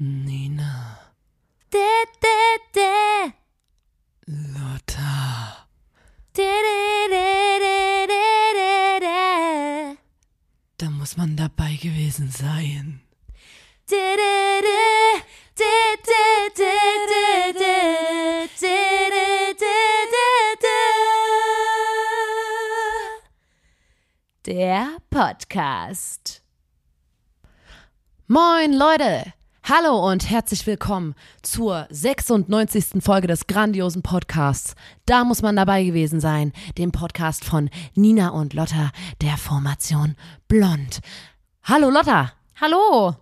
Nina. De, de, de. Lotta. De, de, de, de, de, de, de. Da muss man dabei gewesen sein. De, de, de. De, de, de, de, de. De, de, de, de, de. Der Podcast. Moin Leute! Hallo und herzlich willkommen zur 96. Folge des grandiosen Podcasts. Da muss man dabei gewesen sein, dem Podcast von Nina und Lotta der Formation Blond. Hallo Lotta! Hallo.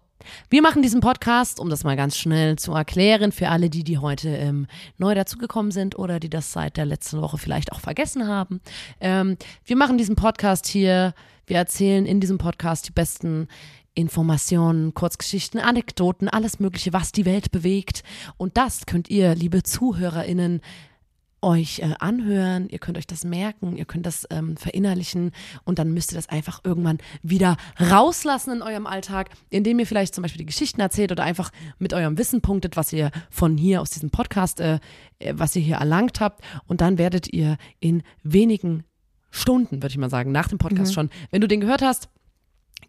Wir machen diesen Podcast, um das mal ganz schnell zu erklären, für alle die, die heute ähm, neu dazugekommen sind oder die das seit der letzten Woche vielleicht auch vergessen haben. Ähm, wir machen diesen Podcast hier, wir erzählen in diesem Podcast die besten Informationen, Kurzgeschichten, Anekdoten, alles Mögliche, was die Welt bewegt. Und das könnt ihr, liebe ZuhörerInnen, euch äh, anhören, ihr könnt euch das merken, ihr könnt das ähm, verinnerlichen. Und dann müsst ihr das einfach irgendwann wieder rauslassen in eurem Alltag, indem ihr vielleicht zum Beispiel die Geschichten erzählt oder einfach mit eurem Wissen punktet, was ihr von hier aus diesem Podcast, äh, äh, was ihr hier erlangt habt. Und dann werdet ihr in wenigen Stunden, würde ich mal sagen, nach dem Podcast schon, wenn du den gehört hast,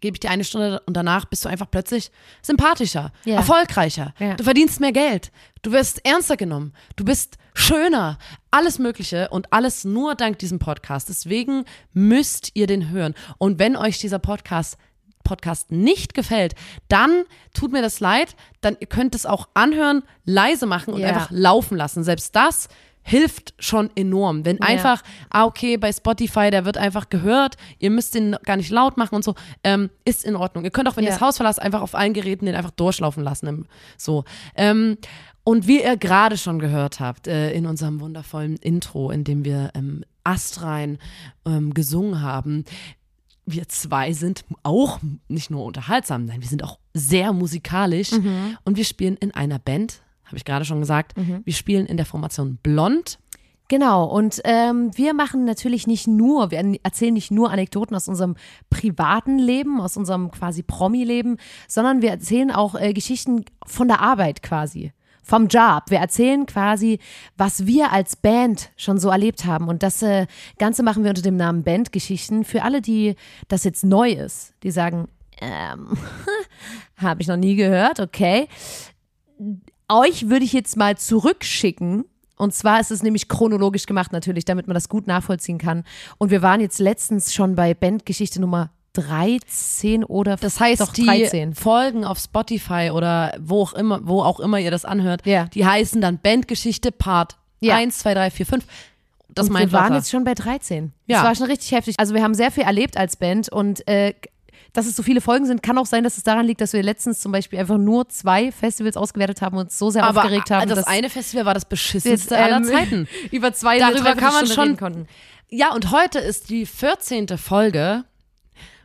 gebe ich dir eine Stunde und danach bist du einfach plötzlich sympathischer, Ja. erfolgreicher. Ja. Du verdienst mehr Geld. Du wirst ernster genommen. Du bist schöner. Alles Mögliche und alles nur dank diesem Podcast. Deswegen müsst ihr den hören. Und wenn euch dieser Podcast Podcast nicht gefällt, dann tut mir das leid, dann ihr könnt es auch anhören, leise machen und Ja. einfach laufen lassen. Selbst das hilft schon enorm. Wenn einfach, ah, okay, bei Spotify, der wird einfach gehört, ihr müsst den gar nicht laut machen und so, ähm, ist in Ordnung. Ihr könnt auch, wenn ihr Ja. das Haus verlasst, einfach auf allen Geräten den einfach durchlaufen lassen. So. Ähm, und wie ihr gerade schon gehört habt, äh, in unserem wundervollen Intro, in dem wir ähm, astrein ähm, gesungen haben, wir zwei sind auch nicht nur unterhaltsam, nein, wir sind auch sehr musikalisch und wir spielen in einer Band, habe ich gerade schon gesagt. Wir spielen in der Formation Blond. Genau, und ähm, wir machen natürlich nicht nur, wir erzählen nicht nur Anekdoten aus unserem privaten Leben, aus unserem quasi Promi-Leben, sondern wir erzählen auch äh, Geschichten von der Arbeit quasi. Vom Job. Wir erzählen quasi, was wir als Band schon so erlebt haben. Und das äh, Ganze machen wir unter dem Namen Bandgeschichten. Für alle, die das jetzt neu ist, die sagen, ähm, habe ich noch nie gehört, okay euch würde ich jetzt mal zurückschicken. Und zwar ist es nämlich chronologisch gemacht natürlich, damit man das gut nachvollziehen kann. Und wir waren jetzt letztens schon bei Bandgeschichte Nummer 13 oder Das heißt, doch die 13. Folgen auf Spotify oder wo auch immer, wo auch immer ihr das anhört, Ja. die heißen dann Bandgeschichte Part Ja. 1, 2, 3, 4, 5. Das und meint wir waren jetzt schon bei 13. Ja. Das war schon richtig heftig. Also wir haben sehr viel erlebt als Band und äh, dass es so viele Folgen sind, kann auch sein, dass es daran liegt, dass wir letztens zum Beispiel einfach nur zwei Festivals ausgewählt haben und uns so sehr aber aufgeregt haben, das eine Festival war das beschissenste jetzt, aller ähm, Zeiten. über zwei Darüber kann man schon- konnten. Ja, und heute ist die 14. Folge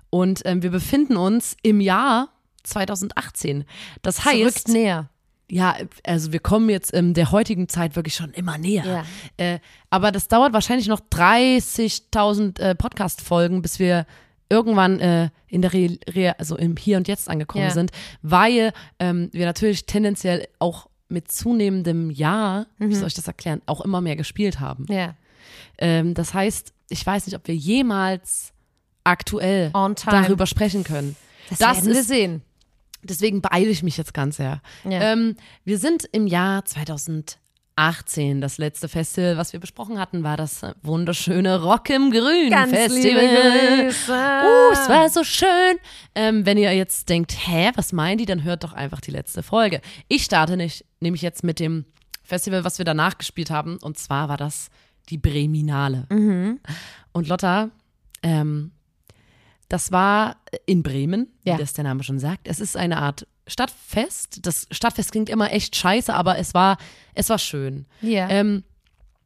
und ähm, wir befinden uns im Jahr 2018. Das heißt, Rückt näher. ja, also wir kommen jetzt in der heutigen Zeit wirklich schon immer näher. Ja. Äh, aber das dauert wahrscheinlich noch 30.000 äh, Podcast-Folgen, bis wir irgendwann äh, in der Re Re also im Hier und Jetzt angekommen Ja. sind, weil ähm, wir natürlich tendenziell auch mit zunehmendem Jahr, wie soll ich das erklären, auch immer mehr gespielt haben. Ja. Ähm, das heißt, ich weiß nicht, ob wir jemals aktuell darüber sprechen können. Das, Das werden wir ist- sehen. Deswegen beeile ich mich jetzt ganz sehr. Ja. Ähm, wir sind im Jahr 2018. Das letzte Festival, was wir besprochen hatten, war das äh, wunderschöne Rock im Grün Festival. Uh, es war so schön. Ähm, wenn ihr jetzt denkt, hä, was meinen die, dann hört doch einfach die letzte Folge. Ich starte nicht, nämlich jetzt mit dem Festival, was wir danach gespielt haben. Und zwar war das die Breminale. Mhm. Und Lotta, ähm, das war in Bremen, Ja. wie das der Name schon sagt. Es ist eine Art Stadtfest. Das Stadtfest klingt immer echt scheiße, aber es war, es war schön. Ja. Ähm,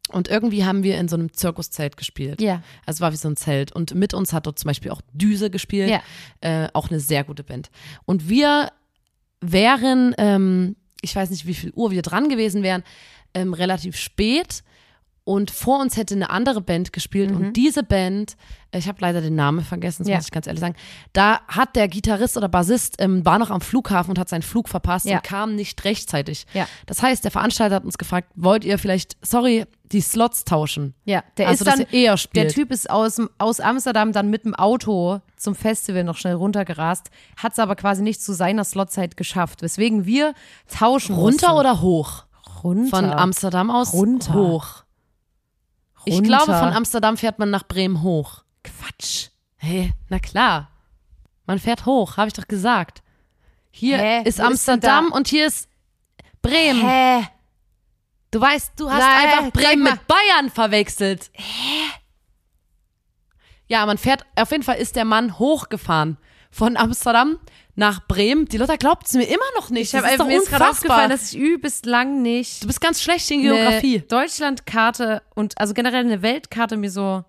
und irgendwie haben wir in so einem Zirkuszelt gespielt. Ja. Also es war wie so ein Zelt. Und mit uns hat dort zum Beispiel auch Düse gespielt. Ja. Äh, auch eine sehr gute Band. Und wir wären, ähm, ich weiß nicht, wie viel Uhr wir dran gewesen wären, ähm, relativ spät und vor uns hätte eine andere Band gespielt und diese Band, äh, ich habe leider den Namen vergessen, das Ja. muss ich ganz ehrlich sagen, da hat der Gitarrist oder Bassist, ähm, war noch am Flughafen und hat seinen Flug verpasst Ja. und kam nicht rechtzeitig. Ja. Das heißt, der Veranstalter hat uns gefragt, wollt ihr vielleicht, sorry, die Slots tauschen? Ja, der Also, ist dann, eher spielt. der Typ ist aus, aus Amsterdam dann mit dem Auto zum Festival noch schnell runtergerast, hat es aber quasi nicht zu seiner Slotzeit geschafft, weswegen wir tauschen Runter mussten. oder hoch? runter? Von Amsterdam aus Runter. hoch. Ich Runter. glaube, von Amsterdam fährt man nach Bremen hoch. Quatsch. Hey, na klar. Man fährt hoch, habe ich doch gesagt. Hier Hä? ist Wo ist Amsterdam da? und hier ist Bremen. Hä? Du weißt, du hast Nein, einfach Bremen mit Bayern verwechselt. Ja, man fährt, auf jeden Fall ist der Mann hochgefahren. Von Amsterdam nach Bremen. Die Leute glaubt es mir immer noch nicht. Ich habe einfach mir gerade aufgefallen, dass ich übelst lang nicht Du bist ganz schlecht in Geografie. Deutschlandkarte und also generell eine Weltkarte mir so.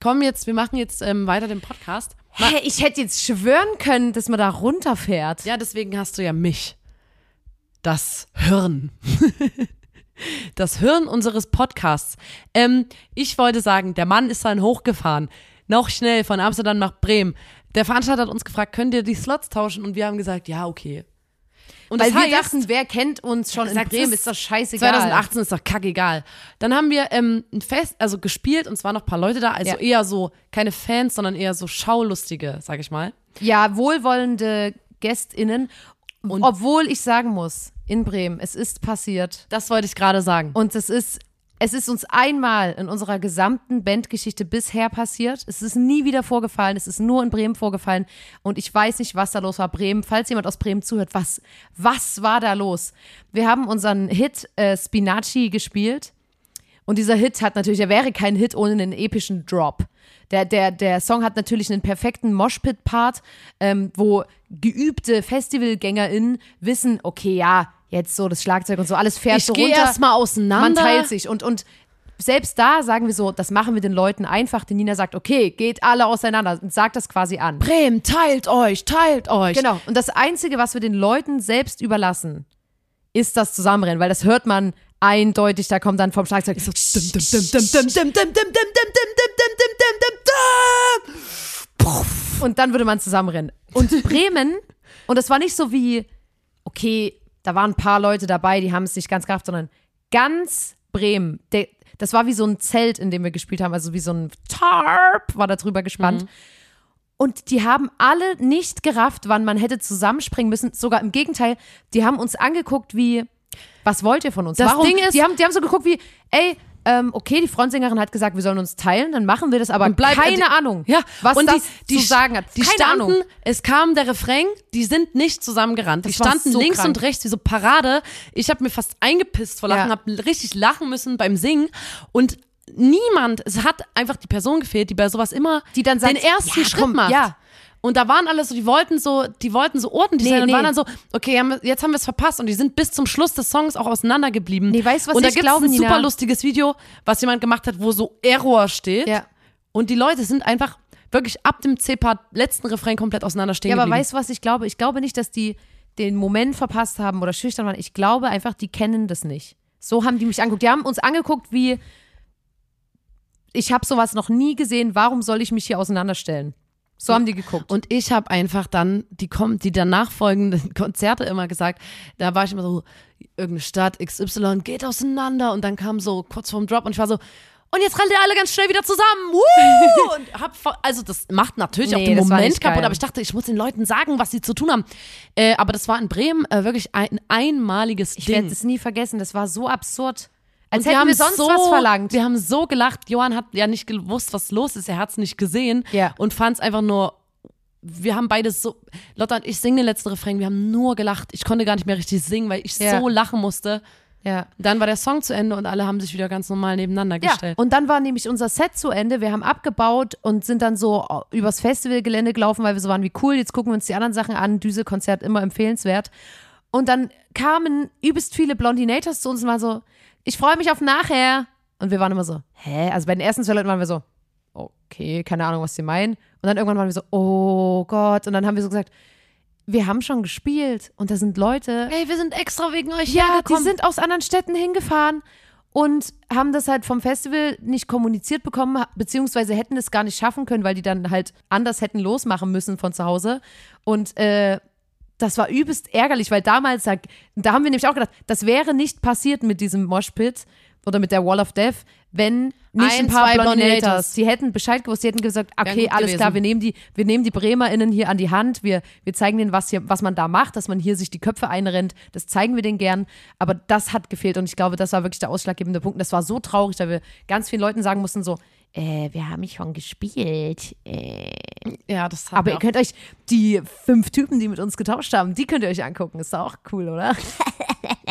Komm jetzt, wir machen jetzt ähm, weiter den Podcast. Hä, ich hätte jetzt schwören können, dass man da runterfährt. Ja, deswegen hast du ja mich. Das Hirn. Das Hirn unseres Podcasts. Ähm, ich wollte sagen, der Mann ist dann hochgefahren. Noch schnell von Amsterdam nach Bremen. Der Veranstalter hat uns gefragt, könnt ihr die Slots tauschen? Und wir haben gesagt, ja, okay. Und Weil das wir heißt, dachten, wer kennt uns schon in Bremen, ist doch scheißegal. 2018 ist doch kackegal. Dann haben wir ähm, ein Fest, also gespielt und zwar noch ein paar Leute da, also Ja. eher so, keine Fans, sondern eher so Schaulustige, sag ich mal. Ja, wohlwollende GästInnen. obwohl ich sagen muss, in Bremen, es ist passiert. Das wollte ich gerade sagen. Und es ist, es ist uns einmal in unserer gesamten Bandgeschichte bisher passiert. Es ist nie wieder vorgefallen. Es ist nur in Bremen vorgefallen. Und ich weiß nicht, was da los war. Bremen, falls jemand aus Bremen zuhört, was, was war da los? Wir haben unseren Hit äh, Spinaci gespielt. Und dieser Hit hat natürlich, er wäre kein Hit ohne einen epischen Drop. Der, der, der Song hat natürlich einen perfekten Moshpit-Part, ähm, wo geübte FestivalgängerInnen wissen, okay, ja, jetzt so das Schlagzeug und so, alles fährt Ich so runter. erstmal auseinander. Man teilt sich. Und, und selbst da sagen wir so, das machen wir den Leuten einfach. Die Nina sagt, okay, geht alle auseinander und sagt das quasi an. Bremen, teilt euch, teilt euch. Genau. Und das Einzige, was wir den Leuten selbst überlassen, ist das Zusammenrennen, weil das hört man eindeutig, da kommt dann vom Schlagzeug so und dann würde man zusammenrennen. Und Bremen, und das war nicht so wie, okay, da waren ein paar Leute dabei, die haben es nicht ganz gerafft, sondern ganz Bremen, der, das war wie so ein Zelt, in dem wir gespielt haben, also wie so ein Tarp war da drüber gespannt. Und die haben alle nicht gerafft, wann man hätte zusammenspringen müssen. Sogar im Gegenteil, die haben uns angeguckt wie, was wollt ihr von uns? Das Warum? Ding ist- die haben, die haben so geguckt wie, ey, ähm, okay, die Frontsängerin hat gesagt, wir sollen uns teilen, dann machen wir das, aber bleib- keine die- Ahnung, Ja, was und das die, die zu sagen hat. Die keine standen, Ahnung. es kam der Refrain, die sind nicht zusammengerannt. Die Das standen so links krank. und rechts wie so Parade. Ich habe mir fast eingepisst vor Lachen, Ja. habe richtig lachen müssen beim Singen und niemand, es hat einfach die Person gefehlt, die bei sowas immer Die dann sagt, den ersten ja, Schritt komm, macht. ja. Und da waren alle so, die wollten so, die wollten so ordentlich Nee, sein und nee. waren dann so, okay, jetzt haben wir es verpasst und die sind bis zum Schluss des Songs auch auseinandergeblieben. Nee, weißt was Und da ich gibt es ein Nina? super lustiges Video, was jemand gemacht hat, wo so Error steht. Ja. Und die Leute sind einfach wirklich ab dem C-Part letzten Refrain komplett auseinanderstehen Ja, aber geblieben. weißt du, was ich glaube? Ich glaube nicht, dass die den Moment verpasst haben oder schüchtern waren. Ich glaube einfach, die kennen das nicht. So haben die mich angeguckt. Die haben uns angeguckt wie, ich habe sowas noch nie gesehen, warum soll ich mich hier auseinanderstellen? So haben die geguckt. Und ich habe einfach dann die, kom- die danach folgenden Konzerte immer gesagt, da war ich immer so, irgendeine Stadt XY geht auseinander und dann kam so kurz vorm Drop und ich war so, und jetzt rennt ihr alle ganz schnell wieder zusammen. Woo! Und hab, voll- also das macht natürlich auch Nee, den das war Moment kaputt, aber ich dachte, ich muss den Leuten sagen, was sie zu tun haben. Äh, aber das war in Bremen äh, wirklich ein einmaliges ich Ding. werde es nie vergessen. Das war so absurd. Als Und hätten wir sonst so, was verlangt. Wir haben so gelacht. Johann hat ja nicht gewusst, was los ist. Er hat es nicht gesehen Ja. und fand es einfach nur. Wir haben beides so. Lotta und ich singen den letzten Refrain. Wir haben nur gelacht. Ich konnte gar nicht mehr richtig singen, weil ich Ja. so lachen musste. Ja. Dann war der Song zu Ende und alle haben sich wieder ganz normal nebeneinander Ja, gestellt. und dann war nämlich unser Set zu Ende. Wir haben abgebaut und sind dann so übers Festivalgelände gelaufen, weil wir so waren wie cool. Jetzt gucken wir uns die anderen Sachen an. Düse-Konzert immer empfehlenswert. Und dann kamen übelst viele Blondinators zu uns und waren so, ich freue mich auf nachher. Und wir waren immer so, hä? Also bei den ersten zwei Leuten waren wir so, okay, keine Ahnung, was sie meinen. Und dann irgendwann waren wir so, oh Gott. Und dann haben wir so gesagt, wir haben schon gespielt und da sind Leute, Hey, wir sind extra wegen euch ja, die sind aus anderen Städten hingefahren, und haben das halt vom Festival nicht kommuniziert bekommen, beziehungsweise hätten es gar nicht schaffen können, weil die dann halt anders hätten losmachen müssen von zu Hause. Und äh, das war übelst ärgerlich, weil damals, da, da haben wir nämlich auch gedacht, das wäre nicht passiert mit diesem Moshpit oder mit der Wall of Death, wenn nicht ein, Ein, paar Blondinators. Sie hätten Bescheid gewusst, sie hätten gesagt, okay, alles gewesen. klar, wir nehmen die, wir nehmen die BremerInnen hier an die Hand, wir, wir zeigen denen, was hier, was man da macht, dass man hier sich die Köpfe einrennt, das zeigen wir denen gern. Aber das hat gefehlt und ich glaube, das war wirklich der ausschlaggebende Punkt. Und das war so traurig, da wir ganz vielen Leuten sagen mussten, so, äh, wir haben schon gespielt. Äh. Ja, das hat Aber mir ihr könnt euch die fünf Typen, die mit uns getauscht haben, die könnt ihr euch angucken. Ist auch cool, oder?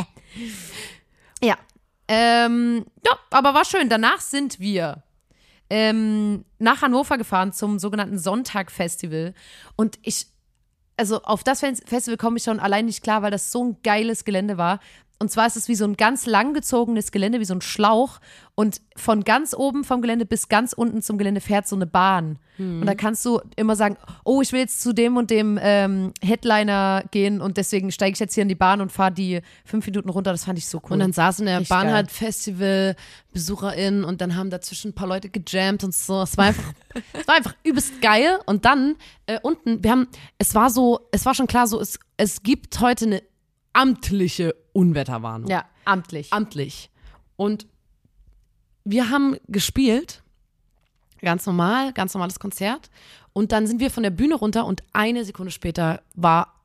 ja. Ähm, ja, aber war schön. Danach sind wir ähm, nach Hannover gefahren zum sogenannten Sonntag-Festival. Und ich, also auf das Fes- Festival komme ich schon allein nicht klar, weil das so ein geiles Gelände war. Und zwar ist es wie so ein ganz langgezogenes Gelände, wie so ein Schlauch. Und von ganz oben vom Gelände bis ganz unten zum Gelände fährt so eine Bahn. Und da kannst du immer sagen, oh, ich will jetzt zu dem und dem ähm, Headliner gehen und deswegen steige ich jetzt hier in die Bahn und fahre die fünf Minuten runter. Das fand ich so cool. Und dann saßen in der Richtig Bahn geil. halt Festival-BesucherInnen und dann haben dazwischen ein paar Leute gejammt und so. Es war einfach, es war einfach übelst geil. Und dann äh, unten, wir haben, es war so, es war schon klar so, es, es gibt heute eine amtliche Unwetterwarnung. ja, amtlich. Amtlich. Und wir haben gespielt, ganz normal, ganz normales Konzert. Und dann sind wir von der Bühne runter und eine Sekunde später war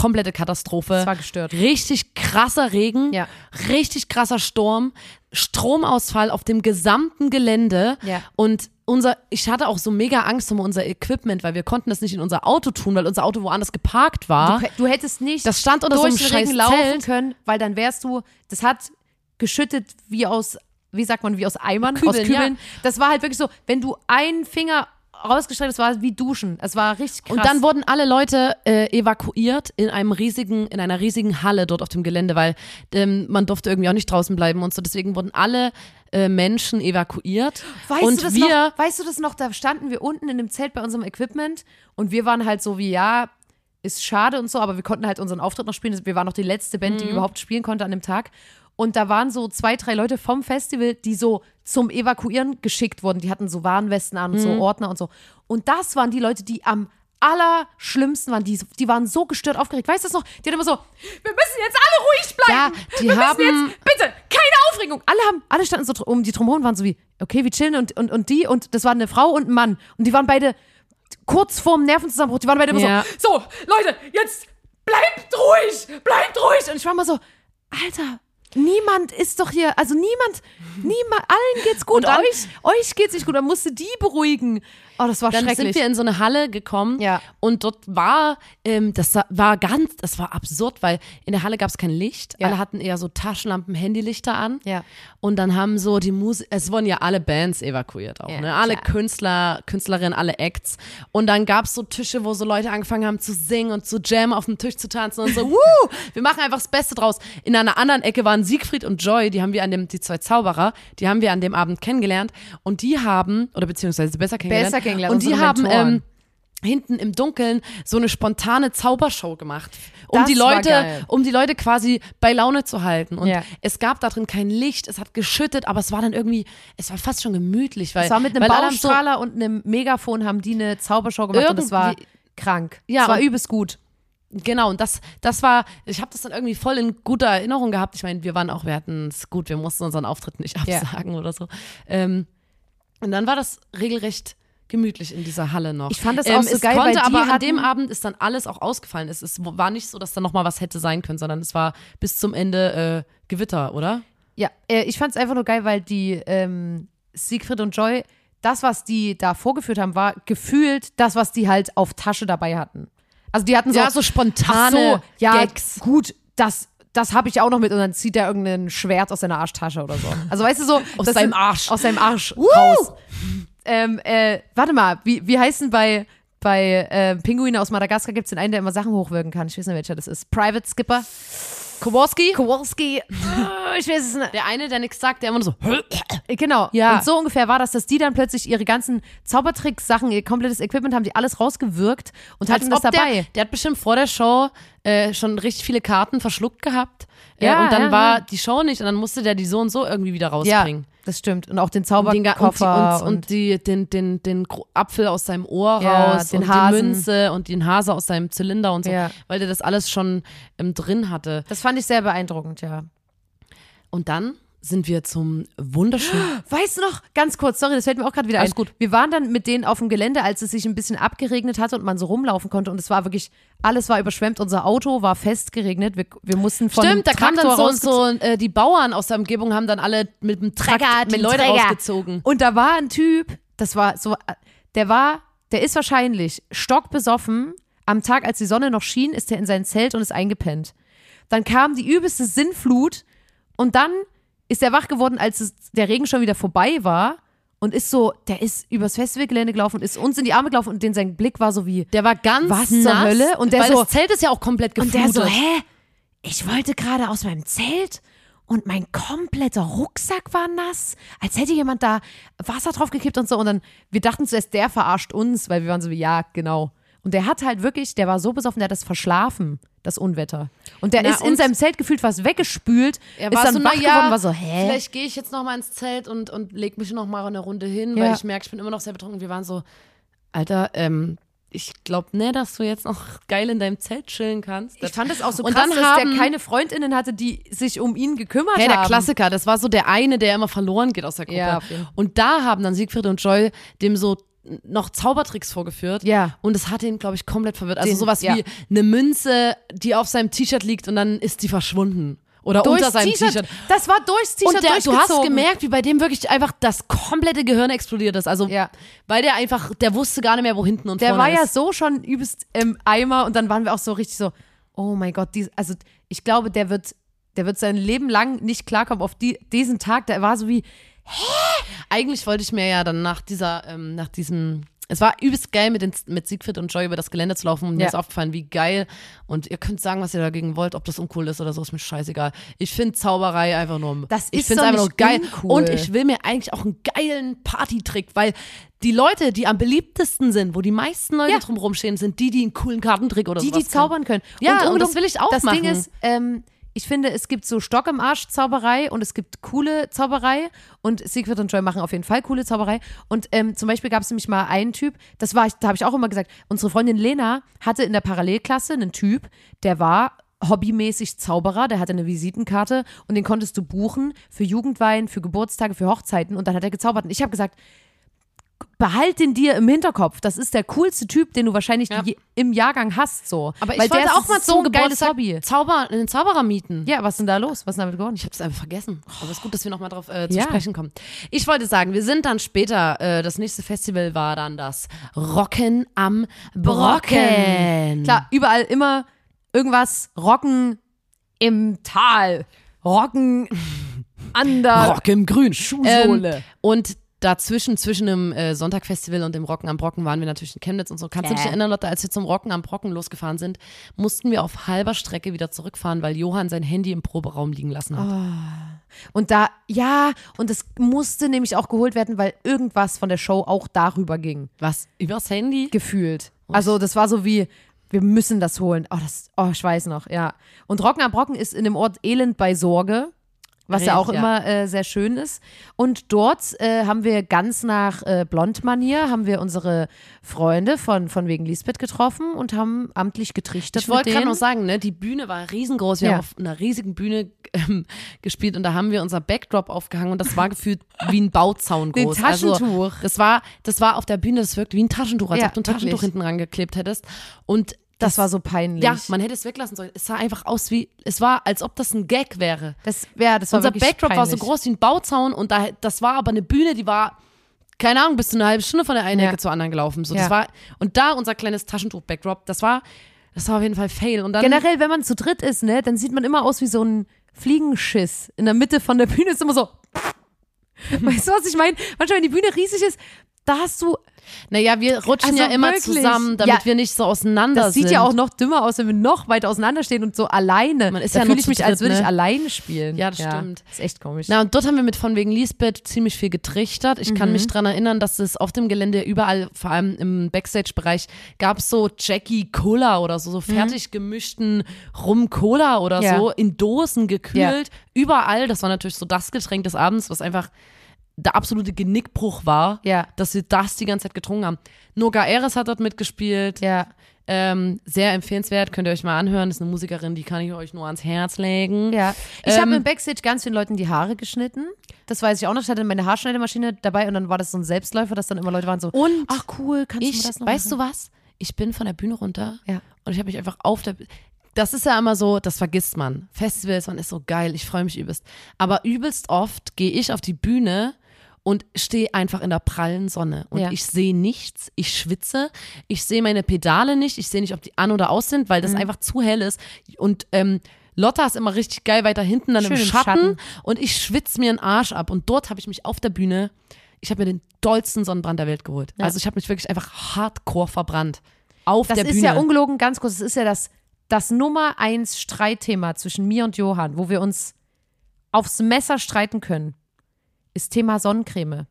komplette Katastrophe. Das war gestört. Richtig krasser Regen, Ja. richtig krasser Sturm, Stromausfall auf dem gesamten Gelände. Ja. Und unser, ich hatte auch so mega Angst um unser Equipment, weil wir konnten das nicht in unser Auto tun, weil unser Auto woanders geparkt war. Du, du hättest nicht Das stand unter so durch einem den Regen laufen Zelt. können, weil dann wärst du, das hat geschüttet wie aus, wie sagt man, wie aus Eimern, aus Kübeln, Kübeln. ja. Das war halt wirklich so, wenn du einen Finger rausgestreckt hast, war es wie Duschen. Es war richtig krass. Und dann wurden alle Leute äh, evakuiert in einem riesigen, in einer riesigen Halle dort auf dem Gelände, weil ähm, man durfte irgendwie auch nicht draußen bleiben und so. Deswegen wurden alle äh, Menschen evakuiert. Weißt und du das wir, noch? Weißt du das noch? Da standen wir unten in dem Zelt bei unserem Equipment und wir waren halt so wie, ja, ist schade und so, aber wir konnten halt unseren Auftritt noch spielen. Wir waren noch die letzte Band, Mhm. die überhaupt spielen konnte an dem Tag. Und da waren so zwei, drei Leute vom Festival, die so zum Evakuieren geschickt wurden. Die hatten so Warnwesten an und so Mhm. Ordner und so. Und das waren die Leute, die am allerschlimmsten waren. Die, die waren so gestört aufgeregt. Weißt du das noch? Die hatten immer so, wir müssen jetzt alle ruhig bleiben. Ja, die wir haben- müssen jetzt, bitte, keine Aufregung. Alle haben, alle standen so um die herum und waren so wie, okay, wir chillen und, und, und die und das war eine Frau und ein Mann. Und die waren beide kurz vorm Nervenzusammenbruch. Die waren beide immer Ja. so, so, Leute, jetzt bleibt ruhig, bleibt ruhig. Und ich war mal so, Alter, niemand ist doch hier, also niemand, niemand, allen geht's gut. Und dann- euch, euch geht's nicht gut. Man musste die beruhigen. Oh, das war dann schrecklich. sind wir in so eine Halle gekommen Ja. und dort war, ähm, das war ganz, das war absurd, weil in der Halle gab es kein Licht. Ja. Alle hatten eher so Taschenlampen, Handylichter an. Ja. Und dann haben so die Musik, es wurden ja alle Bands evakuiert auch, Ja, ne? Alle klar. Künstler, Künstlerinnen, alle Acts. Und dann gab es so Tische, wo so Leute angefangen haben zu singen und zu jammen, auf dem Tisch zu tanzen und so, wuh, wir machen einfach das Beste draus. In einer anderen Ecke waren Siegfried und Joy, die haben wir an dem, die zwei Zauberer, die haben wir an dem Abend kennengelernt und die haben, oder beziehungsweise besser kennengelernt. Besser kennengelernt, Und die haben, ähm, hinten im Dunkeln so eine spontane Zaubershow gemacht, um Das die Leute, um die Leute quasi bei Laune zu halten. Und Ja. es gab da drin kein Licht, es hat geschüttet, aber es war dann irgendwie, es war fast schon gemütlich, weil Es war mit einem auch Ballonstrahler und einem Megafon haben die eine Zaubershow gemacht und das war krank. Ja, es war übelst gut. So, genau, und das, das war, ich habe das dann irgendwie voll in guter Erinnerung gehabt. Ich meine, wir waren auch, wir hatten es gut, wir mussten unseren Auftritt nicht Ja. absagen oder so. Ähm, und dann war das regelrecht gemütlich in dieser Halle noch. Ich fand das ähm, auch so es geil, konnte, weil die aber an dem Abend ist dann alles auch ausgefallen. Es, es war nicht so, dass da noch mal was hätte sein können, sondern es war bis zum Ende äh, Gewitter, oder? Ja, äh, ich fand es einfach nur geil, weil die ähm, Siegfried und Joy, das, was die da vorgeführt haben, war gefühlt das, was die halt auf Tasche dabei hatten. Also die hatten so, Ja, so spontane so, ja, Gags. gut, das, das habe ich auch noch mit und dann zieht er irgendein Schwert aus seiner Arschtasche oder so. Also weißt du so, Aus seinem Arsch. Aus seinem Arsch raus. Ähm, äh, warte mal, wie, wie heißt denn bei, bei äh, Pinguine aus Madagaskar gibt es den einen, der immer Sachen hochwirken kann? Ich weiß nicht, welcher das ist. Private Skipper. Kowalski, Kowalski, äh, ich weiß es nicht. der eine, der nichts sagt, der immer nur so. Genau. Ja. Und so ungefähr war das, dass die dann plötzlich ihre ganzen Zaubertricks-Sachen, ihr komplettes Equipment haben die alles rausgewirkt und hatten das dabei. Der, der hat bestimmt vor der Show äh, schon richtig viele Karten verschluckt gehabt. Äh, Ja, und dann ja, war ja. die Show nicht und dann musste der die so und so irgendwie wieder ja, rausbringen. Das stimmt. Und auch den Zauberkoffer und, und, und die, den, den, den Apfel aus seinem Ohr Ja, raus den und Hasen. die Münze und den Hase aus seinem Zylinder und so, Ja. weil der das alles schon ähm, drin hatte. das fand ich sehr beeindruckend, ja. Und dann sind wir zum wunderschönen. Weißt du noch, ganz kurz, sorry, das fällt mir auch gerade wieder Alles ein. gut. Wir waren dann mit denen auf dem Gelände, als es sich ein bisschen abgeregnet hatte und man so rumlaufen konnte und es war wirklich, alles war überschwemmt. Unser Auto war festgeregnet. Wir, wir mussten von Stimmt, da kamen dann so, so äh, die Bauern aus der Umgebung haben dann alle mit dem Trecker die mit Leute Träger. rausgezogen. Und da war ein Typ, das war so, der war, der ist wahrscheinlich stockbesoffen. Am Tag, als die Sonne noch schien, ist er in sein Zelt und ist eingepennt. Dann kam die übelste Sinnflut und dann ist er wach geworden, als es, der Regen schon wieder vorbei war und ist so, der ist übers Festivalgelände gelaufen und ist uns in die Arme gelaufen und den, sein Blick war so wie, Der war ganz Was zur nass, Hölle? Und der weil so- das Zelt ist ja auch komplett und geflutet. der so, hä? Ich wollte gerade aus meinem Zelt und mein kompletter Rucksack war nass, als hätte jemand da Wasser drauf gekippt und so. Und dann, wir dachten zuerst, der verarscht uns, weil wir waren so wie, ja, genau. Und der hat halt wirklich, der war so besoffen, der hat das verschlafen, das Unwetter. Und der Na, ist in seinem Zelt gefühlt was weggespült, Er ist dann so, wach ja, geworden, war so, hä? Vielleicht gehe ich jetzt noch mal ins Zelt und, und leg mich noch mal eine Runde hin, Ja. weil ich merke, ich bin immer noch sehr betrunken. Wir waren so, Alter, ähm, ich glaube nicht, dass du jetzt noch geil in deinem Zelt chillen kannst. Ich fand es auch so Und krass, dann dass haben- der keine Freundinnen hatte, die sich um ihn gekümmert Hey, der haben. Klassiker, das war so der eine, der immer verloren geht aus der Gruppe. Ja, und da haben dann Siegfried und Joy dem so noch Zaubertricks vorgeführt. Ja. Und es hat ihn, glaube ich, komplett verwirrt. Also Den- sowas ja. wie eine Münze, die auf seinem T-Shirt liegt und dann ist die verschwunden. Oder unter Durchs seinem T-Shirt. Das war durchs T-Shirt Und der, du hast gemerkt, wie bei dem wirklich einfach das komplette Gehirn explodiert ist. Also, Ja. weil der einfach, der wusste gar nicht mehr, wo hinten und Der vorne war ja ist. so schon übelst im Eimer und dann waren wir auch so richtig so, oh mein Gott, dies, also ich glaube, der wird, der wird sein Leben lang nicht klarkommen auf die, diesen Tag. Der war so wie, Eigentlich wollte ich mir ja dann nach dieser, ähm, nach diesem, es war übelst geil, mit, den, mit Siegfried und Joy über das Gelände zu laufen und mir Ja. ist aufgefallen, wie geil. Und ihr könnt sagen, was ihr dagegen wollt, ob das uncool ist oder so, ist mir scheißegal. Ich finde Zauberei einfach nur, Das ich ist finde doch einfach nur geil. uncool. Und ich will mir eigentlich auch einen geilen Partytrick, weil die Leute, die am beliebtesten sind, wo die meisten Leute Ja. drumherum stehen, sind die, die einen coolen Kartentrick oder die, sowas die zaubern können. Ja, und ungelogen, das will ich auch Das Ding machen. ist, ähm, ich finde, es gibt so Stock im Arsch Zauberei und es gibt coole Zauberei und Siegfried und Joy machen auf jeden Fall coole Zauberei. Und ähm, zum Beispiel gab es nämlich mal einen Typ, das war, ich- da habe ich auch immer gesagt, unsere Freundin Lena hatte in der Parallelklasse einen Typ, der war hobbymäßig Zauberer, der hatte eine Visitenkarte und den konntest du buchen für Jugendwein, für Geburtstage, für Hochzeiten und dann hat er gezaubert. Und ich habe gesagt, behalt den dir im Hinterkopf. Das ist der coolste Typ, den du wahrscheinlich Ja. im Jahrgang hast. So. Aber ich Weil wollte auch mal so zum ein geiles Hobby. Zauber, einen Zauberer mieten. Ja, was ist denn da los? Was ist denn damit geworden? Ich habe es einfach vergessen. Aber es ist gut, dass wir nochmal drauf äh, zu Ja. sprechen kommen. Ich wollte sagen, wir sind dann später, äh, das nächste Festival war dann das Rocken am Brocken. Klar, überall immer irgendwas rocken im Tal. Rocken an der Rock im Grün. Schuhsohle. Ähm, und dazwischen, zwischen dem äh, Sonntagfestival und dem Rocken am Brocken waren wir natürlich in Chemnitz und so. Kannst du dich erinnern, Lotte, als wir zum Rocken am Brocken losgefahren sind, mussten wir auf halber Strecke wieder zurückfahren, weil Johann sein Handy im Proberaum liegen lassen hat. Und da, ja, und es musste nämlich auch geholt werden, weil irgendwas von der Show auch darüber ging. Was? Übers Handy? Gefühlt. Also, das war so wie, wir müssen das holen. Oh, das, oh, ich weiß noch, ja. Und Rocken am Brocken ist in dem Ort Elend bei Sorge. Was ja auch Ja. immer äh, sehr schön ist. Und dort äh, haben wir ganz nach äh, Blondmanier, haben wir unsere Freunde von, von wegen Lisbeth getroffen und haben amtlich getrichtert Ich wollte gerade noch sagen, ne, die Bühne war riesengroß. Wir Ja. haben auf einer riesigen Bühne ähm, gespielt und da haben wir unser Backdrop aufgehangen und das war gefühlt wie ein Bauzaun Den groß. Taschentuch. Also, das war, das war auf der Bühne, das wirkt wie ein Taschentuch, als Ja, ob du ein Taschentuch wirklich. hinten rangeklebt hättest. Und Das war so peinlich. ja, man hätte es weglassen sollen. Es sah einfach aus wie, es war, als ob das ein Gag wäre. das, ja, das war Unser Backdrop war so peinlich. groß wie ein Bauzaun und da, das war aber eine Bühne, die war, keine Ahnung, bis zu eine halbe Stunde von der einen Ja. Ecke zur anderen gelaufen. So, Ja. das war, und da unser kleines Taschentuch-Backdrop, das war, das war auf jeden Fall Fail. Und dann, Generell, wenn man zu dritt ist, ne, dann sieht man immer aus wie so ein Fliegenschiss. In der Mitte von der Bühne ist immer so. weißt du, was ich meine? Manchmal, wenn die Bühne riesig ist, da hast du, Naja, wir rutschen Also ja immer wirklich? zusammen, damit Ja, wir nicht so auseinander das sind. sieht ja auch noch dümmer aus, wenn wir noch weiter auseinanderstehen und so alleine. Man ist da ja fühle ich mich, als dritt, würde ich ne? alleine spielen. Ja, das stimmt. Ist echt komisch. Na, und dort haben wir mit von wegen Lisbeth ziemlich viel getrichtert. Ich Mhm. kann mich dran erinnern, dass es auf dem Gelände überall, vor allem im Backstage-Bereich, gab es so Jackie Cola oder so, so fertig gemischten Rum-Cola oder Mhm. Ja. so, in Dosen gekühlt. Überall. Das war natürlich so das Getränk des Abends, was einfach der absolute Genickbruch war, Ja. dass wir das die ganze Zeit getrunken haben. Noga Eres hat dort mitgespielt. ja. Ähm, sehr empfehlenswert, könnt ihr euch mal anhören. Das ist eine Musikerin, die kann ich euch nur ans Herz legen. Ja. Ich Ähm, habe im Backstage ganz vielen Leuten die Haare geschnitten. Das weiß ich auch noch. Ich hatte meine Haarschneidemaschine dabei und dann war das so ein Selbstläufer, dass dann immer Leute waren so, Und ach cool, kannst du ich, mir das noch weißt machen? du was? Ich bin von der Bühne runter Ja. und ich habe mich einfach auf der das ist ja immer so, das vergisst man. Festivals, man ist so geil, ich freue mich übelst. Aber übelst oft gehe ich auf die Bühne und stehe einfach in der prallen Sonne. Und Ja. ich sehe nichts, ich schwitze, ich sehe meine Pedale nicht, ich sehe nicht, ob die an oder aus sind, weil das Mhm. einfach zu hell ist. Und ähm, Lotta ist immer richtig geil weiter hinten, dann Schön im Schatten, Schatten. und ich schwitze mir einen Arsch ab. Und dort habe ich mich auf der Bühne, ich habe mir den dollsten Sonnenbrand der Welt geholt. Ja. Also ich habe mich wirklich einfach hardcore verbrannt. Auf Das der ist Bühne. ja ungelogen, ganz kurz, das ist ja das, das Nummer eins Streitthema zwischen mir und Johann, wo wir uns aufs Messer streiten können, ist Thema Sonnencreme.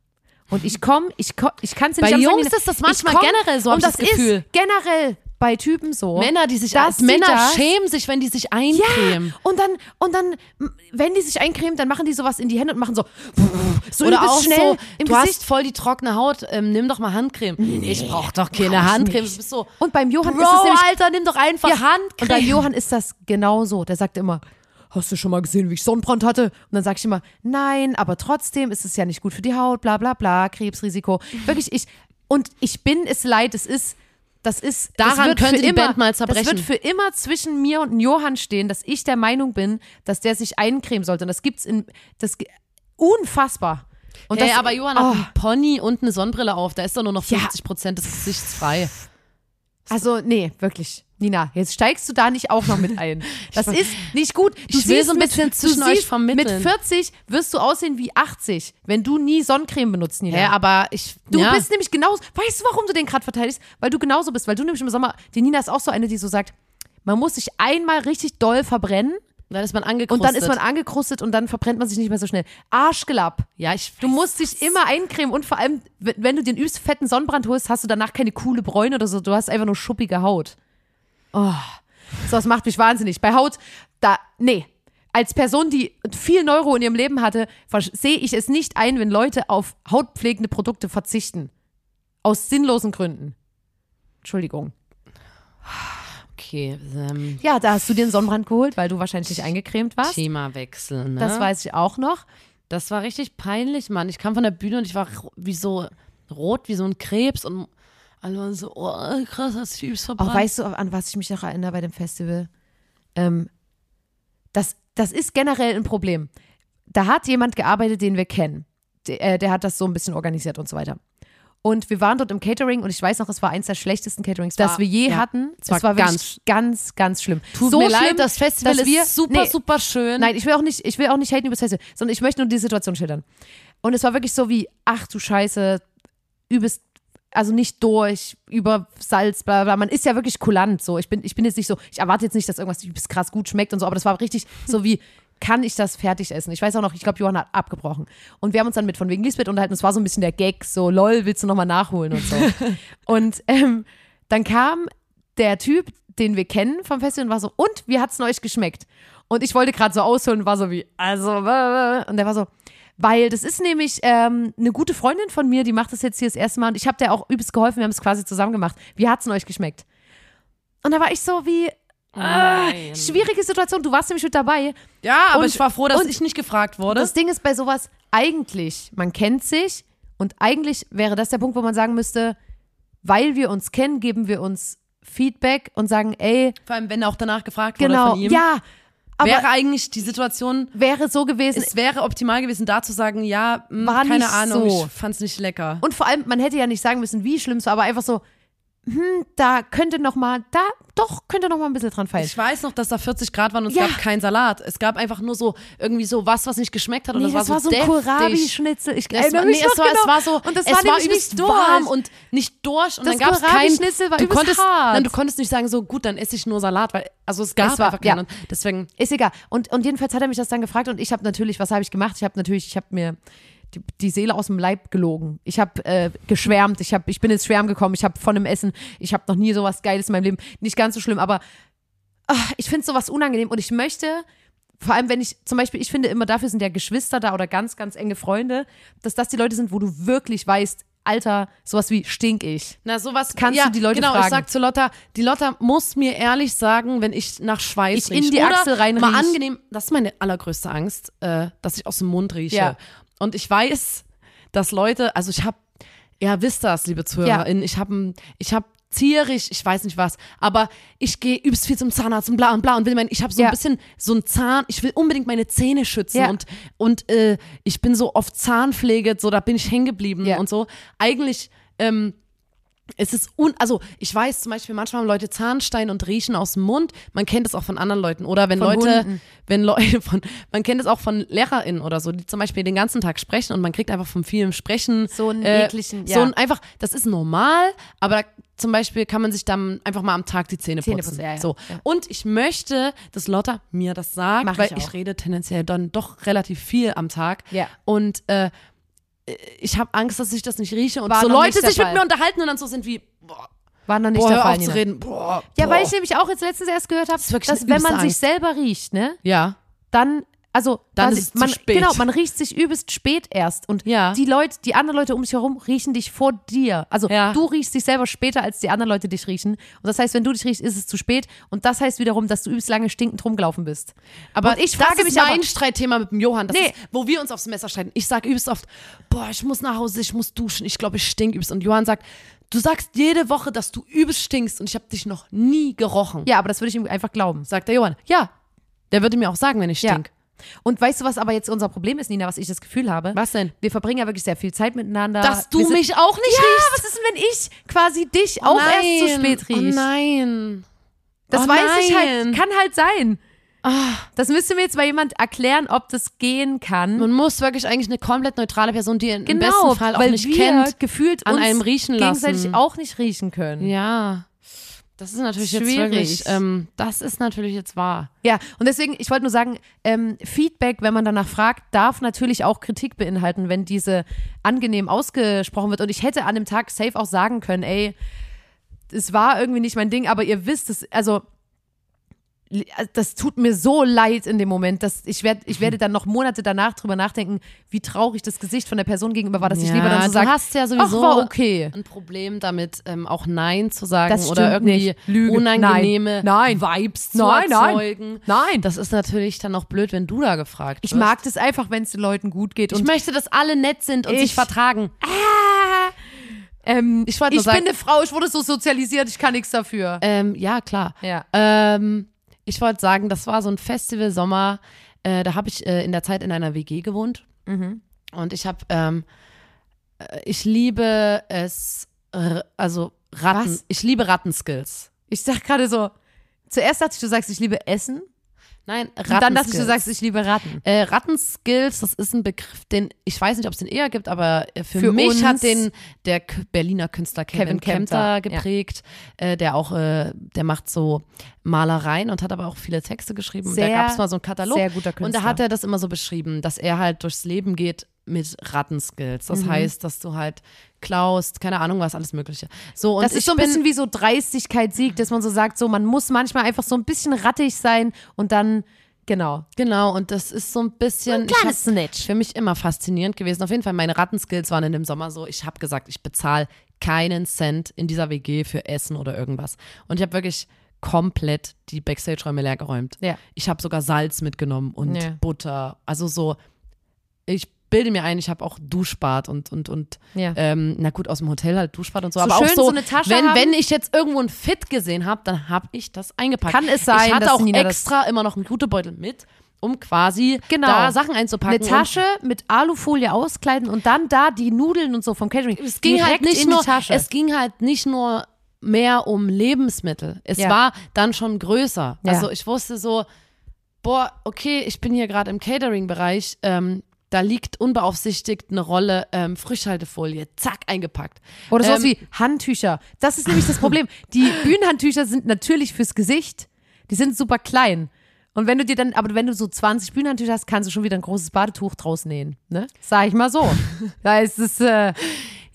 Und ich komme, ich, komm, ich kann es nicht Bei Jungs sagen, ist das manchmal komm, generell so, Und das das Gefühl. ist generell bei Typen so. Männer, die sich dass als Männer das- schämen sich, wenn die sich eincremen. Und dann, und dann, wenn die sich eincremen, dann machen die sowas in die Hände und machen so, so Oder auch schnell so, im du Gesicht. hast voll die trockene Haut, ähm, nimm doch mal Handcreme. ich brauch doch keine Handcreme. nicht. Du bist so, Und beim Johann Bro, ist es nämlich Alter, nimm doch einfach Ja, Handcreme. Und bei Johann ist das genauso. Der sagt immer, hast du schon mal gesehen, wie ich Sonnenbrand hatte? Und dann sage ich immer, nein, aber trotzdem ist es ja nicht gut für die Haut, bla bla bla, Krebsrisiko. Wirklich, ich, und ich bin es leid, es ist, das ist, das Daran wird könnte für die immer, Band mal Das zerbrechen. wird für immer zwischen mir und Johann stehen, dass ich der Meinung bin, dass der sich eincremen sollte. Und das gibt's in, das, unfassbar. Und hey, das, aber Johann oh, hat einen Pony und eine Sonnenbrille auf. Da ist doch nur noch Ja. 50 Prozent des Gesichts frei. Also, nee, wirklich. Nina, jetzt steigst du da nicht auch noch mit ein. Das ist nicht gut. Du Ich will so ein mit, bisschen du zwischen euch vermitteln. Mit 40 wirst du aussehen wie 80, wenn du nie Sonnencreme benutzt, Nina. Hä, aber ich. du ja. bist nämlich genauso. Weißt du, warum du den gerade verteidigst? Weil du genauso bist. Weil du nämlich im Sommer. Die Nina ist auch so eine, die so sagt, man muss sich einmal richtig doll verbrennen Dann ist man und angekrustet. dann ist man angekrustet und dann verbrennt man sich nicht mehr so schnell. Arschgelapp. Ja, ich. Du musst dich immer eincremen und vor allem, wenn du den übelst fetten Sonnenbrand holst, hast du danach keine coole Bräune oder so. Du hast einfach nur schuppige Haut. Oh, so, das macht mich wahnsinnig. Bei Haut, da, nee. Als Person, die viel Neuro in ihrem Leben hatte, sehe ich es nicht ein, wenn Leute auf hautpflegende Produkte verzichten. Aus sinnlosen Gründen. Entschuldigung. Okay, ähm, Ja, da hast du dir einen Sonnenbrand geholt, weil du wahrscheinlich nicht eingecremt warst. Themawechsel, ne? Das weiß ich auch noch. Das war richtig peinlich, Mann. Ich kam von der Bühne und ich war wie so rot wie so ein Krebs und alle waren so, oh, krass, hast du übelst verbrannt. Auch weißt du, an was ich mich noch erinnere bei dem Festival? Ähm, das, das ist generell ein Problem. Da hat jemand gearbeitet, den wir kennen. Der, äh, der hat das so ein bisschen organisiert und so weiter. Und wir waren dort im Catering und ich weiß noch, es war eins der schlechtesten Caterings, das war- wir je ja, hatten. es war war ganz- wirklich ganz, ganz schlimm. Tut so mir schlimm, leid, das Festival dass ist wir, super, nee, super schön. Nein, ich will auch nicht, ich will auch nicht haten über das Festival, sondern ich möchte nur die Situation schildern. Und es war wirklich so wie, ach du Scheiße, übelst, also nicht durch, über Salz, bla bla. Man ist ja wirklich kulant so. Ich bin, ich bin jetzt nicht so, ich erwarte jetzt nicht, dass irgendwas krass gut schmeckt und so, aber das war richtig so wie, kann ich das fertig essen? Ich weiß auch noch, ich glaube, Johann hat abgebrochen. Und wir haben uns dann mit von wegen Lisbeth unterhalten. Es war so ein bisschen der Gag, so, lol, willst du nochmal nachholen und so. und ähm, dann kam der Typ, den wir kennen vom Festival und war so, und wie hat's denn euch geschmeckt? Und ich wollte gerade so ausholen und war so wie, also, und der war so, weil das ist nämlich ähm, eine gute Freundin von mir, die macht das jetzt hier das erste Mal und ich habe der auch übelst geholfen, wir haben es quasi zusammen gemacht. Wie hat's denn euch geschmeckt? Und da war ich so wie, ah, schwierige Situation, du warst nämlich mit dabei. Ja, aber Und- ich war froh, dass ich nicht gefragt wurde. Das Ding ist bei sowas, eigentlich, man kennt sich und eigentlich wäre das der Punkt, wo man sagen müsste, weil wir uns kennen, geben wir uns Feedback und sagen, ey, Vor allem, wenn auch danach gefragt wurde genau, von ihm. ja, aber wäre eigentlich die Situation, wäre so gewesen. es wäre optimal gewesen, da zu sagen, ja, mh, War keine Ahnung, so. ich fand's nicht lecker. Und vor allem, man hätte ja nicht sagen müssen, wie schlimm es war, aber einfach so, hm, da könnte noch mal, da doch könnte noch mal ein bisschen dran fallen. Ich weiß noch, dass da 40 Grad waren und Ja. es gab keinen Salat. Es gab einfach nur so irgendwie so was, was nicht geschmeckt hat und Nee, das war so, ein deftig. Kohlrabi-Schnitzel. Ich Es erinnere war, mich nee, noch es, war, genau. es war so, und das es war, war nämlich übelst nicht durch. warm und nicht durch und Das dann gab es kein, Kohlrabi-Schnitzel war du übelst konntest, hart. Nein, du konntest nicht sagen so, gut, dann esse ich nur Salat, weil, also es gab Es war- einfach keinen ja. und deswegen, Ist egal. Und, und jedenfalls hat er mich das dann gefragt und ich habe natürlich, was habe ich gemacht? Ich habe natürlich, ich habe mir die, die Seele aus dem Leib gelogen. Ich habe äh, geschwärmt, ich, hab, ich bin ins Schwärmen gekommen, ich habe von dem Essen, ich habe noch nie sowas Geiles in meinem Leben. Nicht ganz so schlimm, aber ach, ich finde sowas unangenehm und ich möchte, vor allem wenn ich, zum Beispiel, ich finde immer, dafür sind ja Geschwister da oder ganz, ganz enge Freunde, dass das die Leute sind, wo du wirklich weißt, Alter, sowas wie stink ich. na sowas, Kannst ja, du die Leute genau, ich fragen. sag zu Lotta, die Lotta muss mir ehrlich sagen, wenn ich nach Schweiß Ich in die Achsel reinriech. Mal angenehm, das ist meine allergrößte Angst, äh, dass ich aus dem Mund rieche. Ja. Und ich weiß, dass Leute, also ich habe, ja, wisst das, liebe ZuhörerInnen, ich habe ich hab zierig, ich weiß nicht was, aber ich gehe übelst viel zum Zahnarzt und bla und bla und will mein, ich habe so Ja. ein bisschen so ein Zahn, ich will unbedingt meine Zähne schützen Ja. und und äh, ich bin so oft Zahnpflege, so da bin ich hängen geblieben Ja. und so. Eigentlich ähm, es ist un, also ich weiß zum Beispiel, manchmal haben Leute Zahnstein und riechen aus dem Mund. Man kennt es auch von anderen Leuten. Oder wenn Von Leute, Hunden. wenn Leute von, man kennt es auch von LehrerInnen oder so, die zum Beispiel den ganzen Tag sprechen und man kriegt einfach von vielem Sprechen. So einen äh, ekligen, So ja. ein einfach, das ist normal, aber da, zum Beispiel kann man sich dann einfach mal am Tag die Zähne putzen. Zähne putzen, ja, ja. So. Ja. Und ich möchte, dass Lotta mir das sagt, Mach weil ich ich, rede tendenziell dann doch relativ viel am Tag. Ja. Und äh, ich habe Angst, dass ich das nicht rieche und War so noch Leute nicht der sich mit Fall. mir unterhalten und dann so sind wie, boah, War noch nicht boah der hör Fall. auf zu Nina. reden. Boah, Ja, boah. weil ich nämlich auch jetzt letztens erst gehört habe, ist wirklich dass eine wenn man übelste sich selber riecht, ne, Ja. dann, also Dann ist es zu man, spät. Genau, man riecht sich übelst spät erst. Und Ja. die Leute, die anderen Leute um dich herum riechen dich vor dir. Also Ja. du riechst dich selber später, als die anderen Leute dich riechen. Und das heißt, wenn du dich riechst, ist es zu spät. Und das heißt wiederum, dass du übelst lange stinkend rumgelaufen bist. Aber Und ich das frage ist mich mein aber- Streitthema mit dem Johann, das Nee. ist, wo wir uns aufs Messer streiten. Ich sage übelst oft, boah, ich muss nach Hause, ich muss duschen, ich glaube, ich stink übelst. Und Johann sagt, du sagst jede Woche, dass du übelst stinkst und ich habe dich noch nie gerochen. Ja, aber das würde ich ihm einfach glauben. Sagt der Johann. Ja, der würde mir auch sagen, wenn ich Ja. Und weißt du, was aber jetzt unser Problem ist, Nina, was ich das Gefühl habe? Was denn? Wir verbringen ja wirklich sehr viel Zeit miteinander. Dass du mich auch nicht Ja, riechst. was ist denn, wenn ich quasi dich auch erst zu spät Oh riech? nein. Das Oh weiß ich halt, nein. kann halt sein. Das müsste mir jetzt mal jemand erklären, ob das gehen kann. Man muss wirklich eigentlich eine komplett neutrale Person, die im genau, besten Fall auch weil nicht kennt, gefühlt an einem riechen gegenseitig lassen. auch nicht riechen können. Ja. Das ist natürlich jetzt Schwierig. wirklich, ähm, das ist natürlich jetzt wahr. Ja, und deswegen, ich wollte nur sagen, ähm, Feedback, wenn man danach fragt, darf natürlich auch Kritik beinhalten, wenn diese angenehm ausgesprochen wird. Und ich hätte an dem Tag safe auch sagen können, ey, es war irgendwie nicht mein Ding, aber ihr wisst es, also das tut mir so leid in dem Moment, dass ich werde, ich werde dann noch Monate danach drüber nachdenken, wie traurig das Gesicht von der Person gegenüber war, dass ich Ja, lieber dann so du sage, hast ja sowieso ach, war okay. ein Problem damit, ähm, auch Nein zu sagen Das oder irgendwie unangenehme Nein. Vibes zu Nein, nein. erzeugen. Nein. Das ist natürlich dann auch blöd, wenn du da gefragt Ich wirst. mag das einfach, wenn es den Leuten gut geht. ich möchte, dass alle nett sind und Ich- sich vertragen. ähm, Ich ich sagen- bin eine Frau, ich wurde so sozialisiert, ich kann nichts dafür. Ähm, ja, klar. Ja. Ähm, ich wollte sagen, das war so ein Festival Sommer. Äh, da habe ich äh, in der Zeit in einer WG gewohnt. Mhm. Und ich habe, ähm, äh, ich liebe es, also Ratten. Was? Ich liebe Rattenskills. Ich sag gerade so, zuerst dachte ich, du sagst, ich liebe Essen. Nein, Und dann ich, du sagst, ich liebe Ratten. Äh, Rattenskills, das ist ein Begriff, den ich weiß nicht, ob es den eher gibt, aber äh, für, Für mich hat den der Berliner Künstler Kevin, Kevin Kempter, Kempter, ja. geprägt, äh, der auch, äh, der macht so Malereien und hat aber auch viele Texte geschrieben. und Sehr, da gab es mal so einen Katalog. sehr guter Und Künstler. da hat er das immer so beschrieben, dass er halt durchs Leben geht mit Rattenskills. Mhm. Das heißt, dass du halt klaust, keine Ahnung was, alles Mögliche. So, und das ist so ein bisschen wie so Dreistigkeit siegt, dass man so sagt, so man muss manchmal einfach so ein bisschen rattig sein und dann, genau. Genau, und das ist so ein bisschen. Ein kleines Snitch. Für mich immer faszinierend gewesen. Auf jeden Fall, meine Rattenskills waren in dem Sommer so, ich habe gesagt, ich bezahle keinen Cent in dieser WG für Essen oder irgendwas. Und ich habe wirklich komplett die Backstage-Räume leer geräumt. Ja. Ich habe sogar Salz mitgenommen und Ja. Butter. Also so, ich bilde mir ein, ich habe auch Duschbad und, und, und Ja. ähm, na gut, aus dem Hotel halt Duschbad und so. So aber auch schön so, so eine Tasche wenn, haben. wenn ich jetzt irgendwo ein Fit gesehen habe, dann habe ich das eingepackt. Kann es sein, ich hatte dass auch Nina extra immer noch einen Jutebeutel mit, um quasi Genau. da Sachen einzupacken. Eine Tasche mit Alufolie auskleiden und dann da die Nudeln und so vom Catering. Es ging halt nicht nur, es ging halt nicht nur mehr um Lebensmittel. Es Ja. war dann schon größer. Ja. Also ich wusste so, boah, okay, ich bin hier gerade im Catering-Bereich, ähm, da liegt unbeaufsichtigt eine Rolle ähm, Frischhaltefolie, zack, eingepackt. Oder sowas Ähm, wie Handtücher. Das ist nämlich das Problem. Die Bühnenhandtücher sind natürlich fürs Gesicht. Die sind super klein. Und wenn du dir dann, aber wenn du so 20 Bühnenhandtücher hast, kannst du schon wieder ein großes Badetuch draus nähen. Ne? Sag ich mal so. da ist es, äh,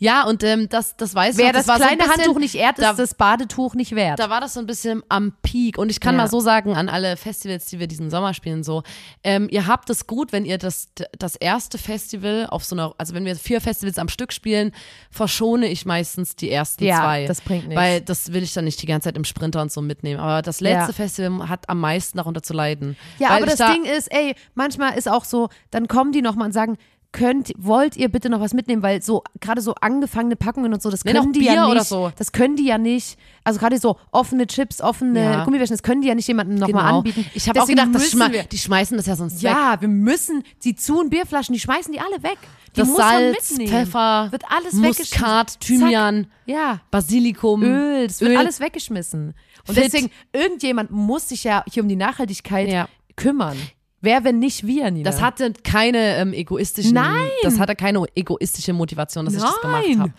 Ja, und ähm, das, das weiß wer ich noch, das, war so ein kleine bisschen- Handtuch nicht ehrt, da- ist das Badetuch nicht wert. Da war das so ein bisschen am Peak. Und ich kann Ja. mal so sagen, an alle Festivals, die wir diesen Sommer spielen, so, ähm, ihr habt es gut, wenn ihr das, das erste Festival auf so einer, also wenn wir vier Festivals am Stück spielen, verschone ich meistens die ersten Ja, zwei. das bringt nichts. Weil das will ich dann nicht die ganze Zeit im Sprinter und so mitnehmen. Aber das letzte Ja. Festival hat am meisten darunter zu leiden. Ja, aber das da, Ding ist, ey, manchmal ist auch so, dann kommen die nochmal und sagen, könnt, wollt ihr bitte noch was mitnehmen, weil so, gerade so angefangene Packungen und so, das Nee, können die ja nicht. so. Das können die ja nicht. Also gerade so offene Chips, offene Ja. Gummibärchen, das können die ja nicht jemandem nochmal Genau. anbieten. Ich habe auch gedacht, schme wir, die schmeißen das ja sonst weg. Ja, wir müssen die Zu- und Bierflaschen, die schmeißen die alle weg. Die Das muss man Salz, mitnehmen. Pfeffer, Wird alles Muskat. Thymian, Ja. Basilikum, Öl, das wird Öl. alles weggeschmissen. Und Fit. deswegen, irgendjemand muss sich ja hier um die Nachhaltigkeit Ja. kümmern. Wer, wenn nicht wir, Nina? Das hatte keine ähm, egoistischen. Nein. Das hatte keine egoistische Motivation, dass ich das gemacht Nein. habe.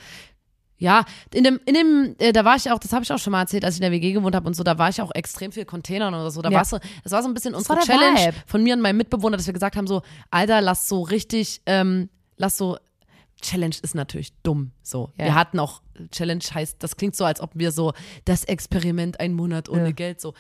Ja, in dem, in dem, äh, da war ich auch, das habe ich auch schon mal erzählt, als ich in der WG gewohnt habe und so, da war ich auch extrem viel Containern oder so. Da Ja. war's so, das war so ein bisschen unsere war Challenge Vibe. von mir und meinem Mitbewohner, dass wir gesagt haben: so, Alter, lass so richtig, ähm, lass so. Challenge ist natürlich dumm. So. Ja. Wir hatten auch, Challenge heißt, das klingt so, als ob wir so das Experiment einen Monat ohne Ja. Geld so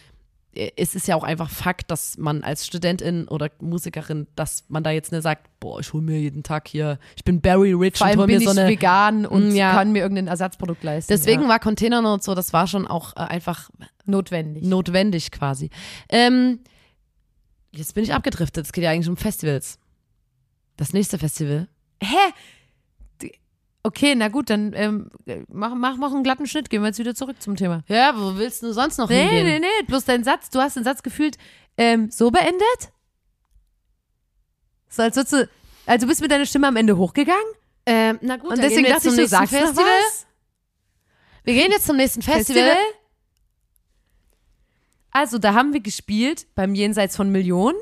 es ist ja auch einfach Fakt, dass man als Studentin oder Musikerin, dass man da jetzt nicht sagt, boah, ich hole mir jeden Tag hier, ich bin Barry Rich Vor und allem hol bin mir ich so eine. vegan und Mm, ja. kann mir irgendein Ersatzprodukt leisten. Deswegen ja. war Containern und so, das war schon auch äh, einfach notwendig. notwendig quasi. Ähm, jetzt bin ich abgedriftet, es geht ja eigentlich um Festivals. Das nächste Festival. Hä? Okay, na gut, dann ähm, mach, mach, mach einen glatten Schnitt. Gehen wir jetzt wieder zurück zum Thema. Ja, wo willst du sonst noch Nee, hingehen? nee, nee, bloß dein Satz. Du hast den Satz gefühlt ähm, so beendet? So als würdest du, also bist du mit deiner Stimme am Ende hochgegangen? Ähm, na gut, Und dann deswegen dachte jetzt ich, zum du nächsten sagst Festival. was? Wir gehen jetzt zum nächsten Festival. Also, da haben wir gespielt beim Jenseits von Millionen.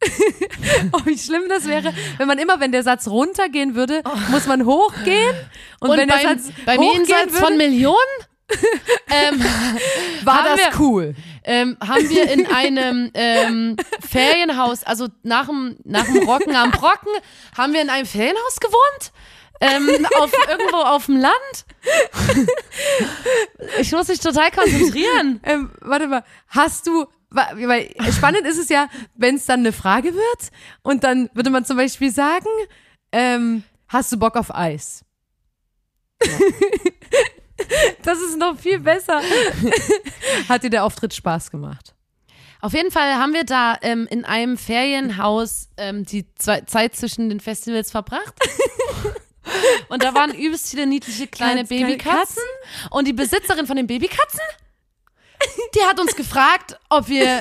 oh, wie schlimm das wäre, wenn man immer, wenn der Satz runtergehen würde, muss man hochgehen. Und, Und wenn beim, der Satz beim Jenseits würde, von Millionen ähm, war das wir- cool. ähm, haben wir in einem ähm, Ferienhaus, also nach dem, nach dem Rocken am Brocken, haben wir in einem Ferienhaus gewohnt. Ähm, auf, irgendwo auf dem Land. Ich muss mich total konzentrieren. Ähm, warte mal, hast du, weil spannend ist es ja, wenn es dann eine Frage wird und dann würde man zum Beispiel sagen, ähm, hast du Bock auf Eis? das ist noch viel besser. Hat dir der Auftritt Spaß gemacht? Auf jeden Fall haben wir da ähm, in einem Ferienhaus ähm, die zwei, Zeit zwischen den Festivals verbracht. Und da waren übelst viele niedliche kleine Katz- Babykatzen. Und die Besitzerin von den Babykatzen, die hat uns gefragt, ob wir,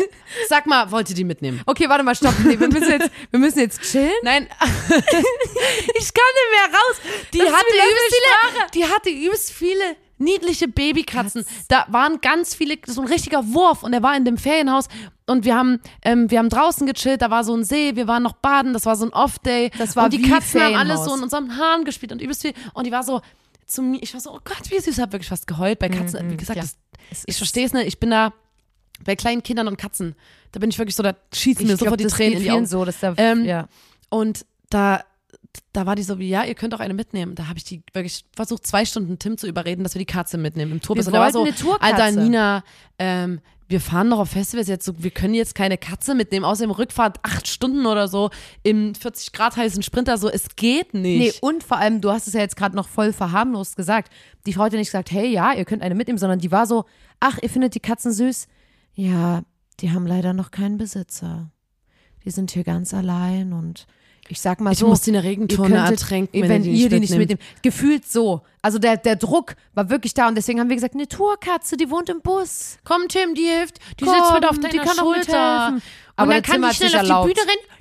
sag mal, wollt ihr die mitnehmen? Okay, warte mal, stopp. Nee, wir, müssen jetzt, wir müssen jetzt chillen. Nein, ich kann nicht mehr raus. Die Das hatte übelst viele, die hatte übelst viele niedliche Babykatzen. Da waren ganz viele, so ein richtiger Wurf und er war in dem Ferienhaus und wir haben, ähm, wir haben draußen gechillt, da war so ein See, wir waren noch baden, das war so ein Off-Day. Das war und die Katzen haben alles Ferienhaus. so in unseren Haaren gespielt und übelst viel und die war so zu mir, ich war so, oh Gott, wie süß, ich hab wirklich fast geheult bei Katzen. Wie gesagt, ja. das, ich verstehe es nicht, ich bin da bei kleinen Kindern und Katzen, da bin ich wirklich so, da schießen mir sofort die Tränen in die Augen. so, dass da, Ähm, ja. Und da, da war die so wie, ja, ihr könnt auch eine mitnehmen. Da habe ich die wirklich versucht, zwei Stunden Tim zu überreden, dass wir die Katze mitnehmen im Tourbus. Wir Und war so, eine Tourkatze. Alter, Nina, ähm, wir fahren noch auf Festivals jetzt so, wir können jetzt keine Katze mitnehmen, außerdem Rückfahrt acht Stunden oder so im 40 Grad heißen Sprinter, so, es geht Nee, nicht. und vor allem, du hast es ja jetzt gerade noch voll verharmlost gesagt. Die Frau hat ja nicht gesagt, hey, ja, ihr könnt eine mitnehmen, sondern die war so, ach, ihr findet die Katzen süß? Ja, die haben leider noch keinen Besitzer. Die sind hier ganz allein und ich sag mal ich so. muss die in der Regentonne ertränken, wenn, wenn ihr die ihr die nicht nicht mitnimmt. Gefühlt so. Also der, der Druck war wirklich da und deswegen haben wir gesagt, eine Tourkatze, die wohnt im Bus. Komm, Tim, die hilft. Die Komm, sitzt mit auf die deiner kann auch Schulter. Und Aber dann kann Tim die hat schnell auf die erlaubt. Bühne rennen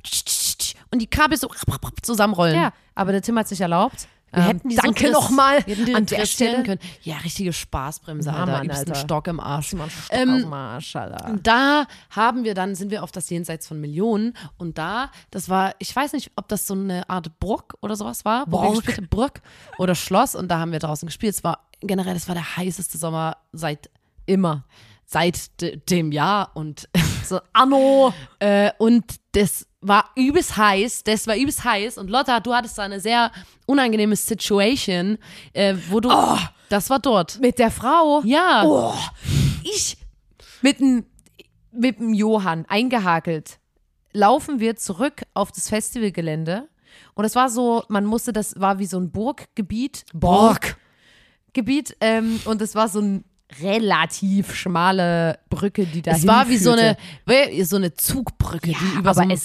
und die Kabel so zusammenrollen. Ja, aber der Tim hat sich erlaubt, Wir Ähm, hätten die danke so nochmal an der Stelle. können. Ja, richtige Spaßbremse, Ja, Alter. Mann, Übelsten Alter. Stock im Arsch. Stock Ähm, Arsch, Alter. Da haben wir dann, sind wir auf das Jenseits von Millionen. Und da, das war, ich weiß nicht, ob das so eine Art Burg oder sowas war. haben. Burg oder Schloss. Und da haben wir draußen gespielt. Es war generell, das war der heißeste Sommer seit, Immer. seit de, dem Jahr. Und, So, Anno. äh, und das war übelst heiß. Das war übelst heiß. Und Lotta, du hattest da eine sehr unangenehme Situation, äh, wo du, das war dort. Mit der Frau. Ja. Oh, ich mit dem mit dem Johann eingehakelt laufen wir zurück auf das Festivalgelände und es war so, man musste, das war wie so ein Burggebiet, Burg. Gebiet ähm, und es war so ein relativ schmale Brücke, die da Es war wie so eine, so eine Zugbrücke, Ja, die über so einen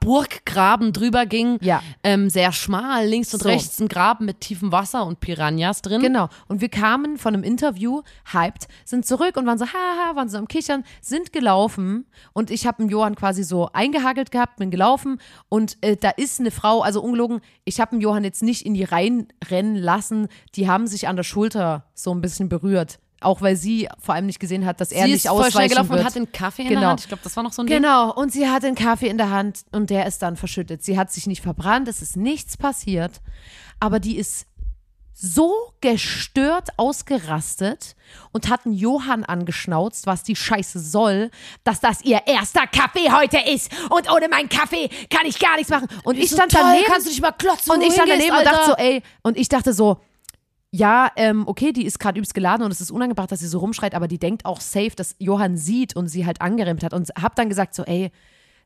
Burggraben drüber ging. Ja. Ähm, sehr schmal, links und So. rechts ein Graben mit tiefem Wasser und Piranhas drin. Genau. Und wir kamen von einem Interview, hyped, sind zurück und waren so, haha, waren so am Kichern, sind gelaufen und ich habe einen Johann quasi so eingehagelt gehabt, bin gelaufen und äh, da ist eine Frau, also ungelogen, ich habe einen Johann jetzt nicht in die Reihen rennen lassen, die haben sich an der Schulter so ein bisschen berührt. Auch weil sie vor allem nicht gesehen hat, dass er Sie nicht ist voll schnell ausweichen gelaufen wird. und hat den Kaffee in Genau. der Hand. Ich glaube, das war noch so ein Ding. Genau, und sie hat den Kaffee in der Hand und der ist dann verschüttet. Sie hat sich nicht verbrannt, es ist nichts passiert, aber die ist so gestört ausgerastet und hat einen Johann angeschnauzt, was die Scheiße soll, dass das ihr erster Kaffee heute ist und ohne meinen Kaffee kann ich gar nichts machen. Und ich so, stand toll, daneben kannst du dich mal klotzen, und ich stand daneben und dachte so, ey, und ich dachte so, ja, ähm, okay, die ist gerade übelst geladen und es ist unangebracht, dass sie so rumschreit, aber die denkt auch safe, dass Johann sieht und sie halt angerempelt hat und hab dann gesagt so, ey,